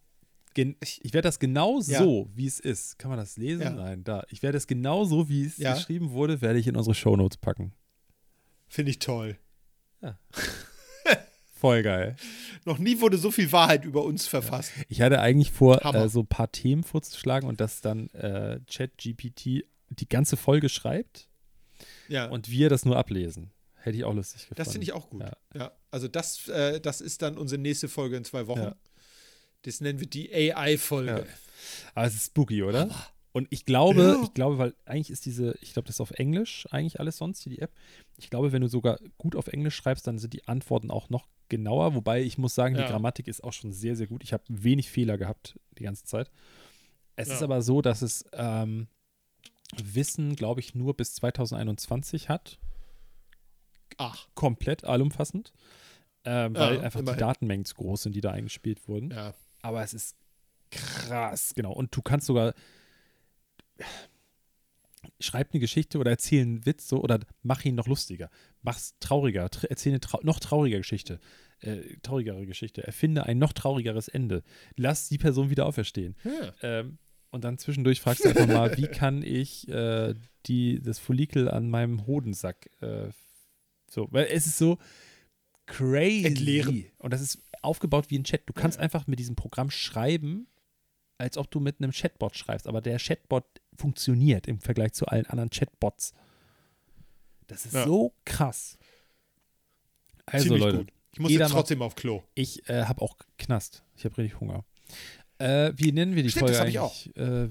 Gen ich werde das genau Ja. so, wie es ist. Kann man das lesen? Ja. Nein, da. Ich werde es genau so, wie es Ja. geschrieben wurde, werde ich in unsere Shownotes packen. Finde ich toll. (laughs) Voll geil. Noch nie wurde so viel Wahrheit über uns verfasst. Ich hatte eigentlich vor, Hammer. äh, so ein paar Themen vorzuschlagen und dass dann äh, ChatGPT die ganze Folge schreibt Ja. und wir das nur ablesen. Hätte ich auch lustig gefunden. das finde ich auch gut. Ja. Ja. Also das, äh, das ist dann unsere nächste Folge in zwei Wochen. Ja. Das nennen wir die AI-Folge. Ja. Aber es ist spooky, oder? Und ich glaube, Ja. ich glaube, weil eigentlich ist diese, ich glaube, das ist auf Englisch eigentlich alles sonst, die App. Ich glaube, wenn du sogar gut auf Englisch schreibst, dann sind die Antworten auch noch genauer. Wobei ich muss sagen, die Ja. Grammatik ist auch schon sehr, sehr gut. Ich habe wenig Fehler gehabt die ganze Zeit. Es Ja. ist aber so, dass es ähm, Wissen, glaube ich, nur bis 2021 hat. Ach, Komplett allumfassend. Ähm, weil Ja, einfach immerhin. die Datenmengen zu groß sind, die da eingespielt wurden. ja. Aber es ist krass, genau. Und du kannst sogar schreib eine Geschichte oder erzähl einen Witz so oder mach ihn noch lustiger. Mach's trauriger, tr erzähl eine trau noch traurigere Geschichte. Äh, traurigere Geschichte. Erfinde ein noch traurigeres Ende. Lass die Person wieder auferstehen. ja. Ähm, und dann zwischendurch fragst du einfach mal, wie kann ich äh, die, das Follikel an meinem Hodensack äh, so, weil es ist so crazy. Entleeren. Und das ist aufgebaut wie ein Chat. Du kannst einfach mit diesem Programm schreiben, als ob du mit einem Chatbot schreibst. Aber der Chatbot funktioniert im Vergleich zu allen anderen Chatbots. Das ist Ja. so krass. Also Ziemlich Leute, gut. Ich muss jetzt macht- trotzdem auf Klo. ich äh, habe auch Knast. Ich habe richtig Hunger. Äh, wie nennen wir die Stimmt, Folge das hab ich eigentlich? Äh,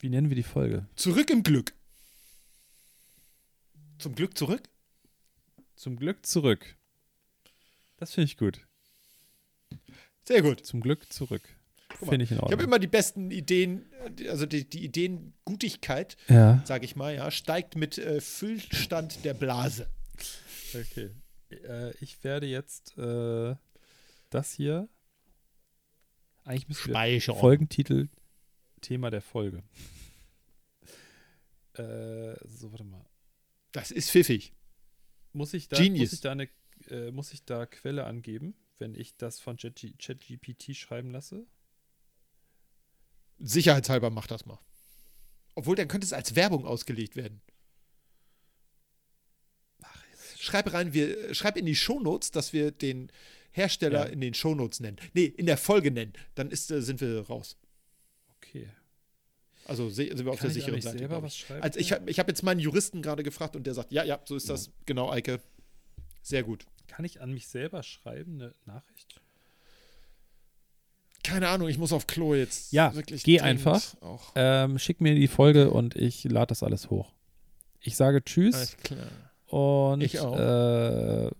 wie nennen wir die Folge? Zurück im Glück. Zum Glück zurück? Zum Glück zurück. Das finde ich gut. Sehr gut. Zum Glück zurück. Finde ich in Ich habe Ordnung. immer die besten Ideen, äh, also die, die Ideengutigkeit, ja. sage ich mal, ja, steigt mit äh, Füllstand der Blase. Okay. Äh, ich werde jetzt äh, das hier. Eigentlich müssen wir Speichern. Folgentitel Thema der Folge. Äh, so, warte mal. Das ist pfiffig. Muss ich da, Genius. muss ich da eine, äh, muss ich da Quelle angeben, wenn ich das von Chat- ChatGPT schreiben lasse? Sicherheitshalber mach das mal. Obwohl, dann könnte es als Werbung ausgelegt werden. Schreib rein, wir, schreib in die Shownotes, dass wir den Hersteller Ja. in den Shownotes nennen. Nee, in der Folge nennen. Dann ist, äh, sind wir raus. Okay. Also sind wir auf Kann der ich sicheren Seite. selber was ich. schreiben? Also ich habe ich hab jetzt meinen Juristen gerade gefragt und der sagt, ja, ja, so ist das. Genau, Eike. Sehr gut. Kann ich an mich selber schreiben, eine Nachricht? Keine Ahnung, ich muss auf Klo jetzt. Ja, wirklich geh dringend einfach. Auch. Ähm, schick mir die Folge und ich lade das alles hoch. Ich sage Tschüss Alles klar. und Ich auch. Äh,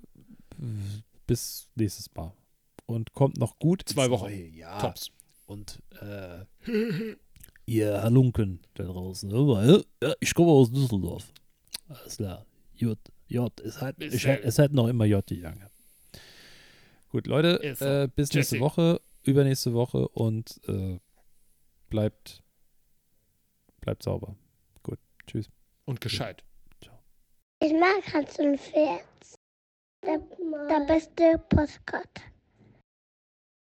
bis nächstes Mal. Und kommt noch gut. Zwei Wochen. neue Jahr. Tops. Und äh, (laughs) ihr Halunken da draußen. Ja, ich komme aus Düsseldorf. Alles klar. J. J. Es hat, ich, es hat noch immer J gegangen. Gut, Leute, äh, bis nächste. Woche, übernächste Woche und äh, bleibt, bleibt sauber. Gut, tschüss. Und gescheit. Ich mag Hans und Pferd. Der, der beste Postkarte.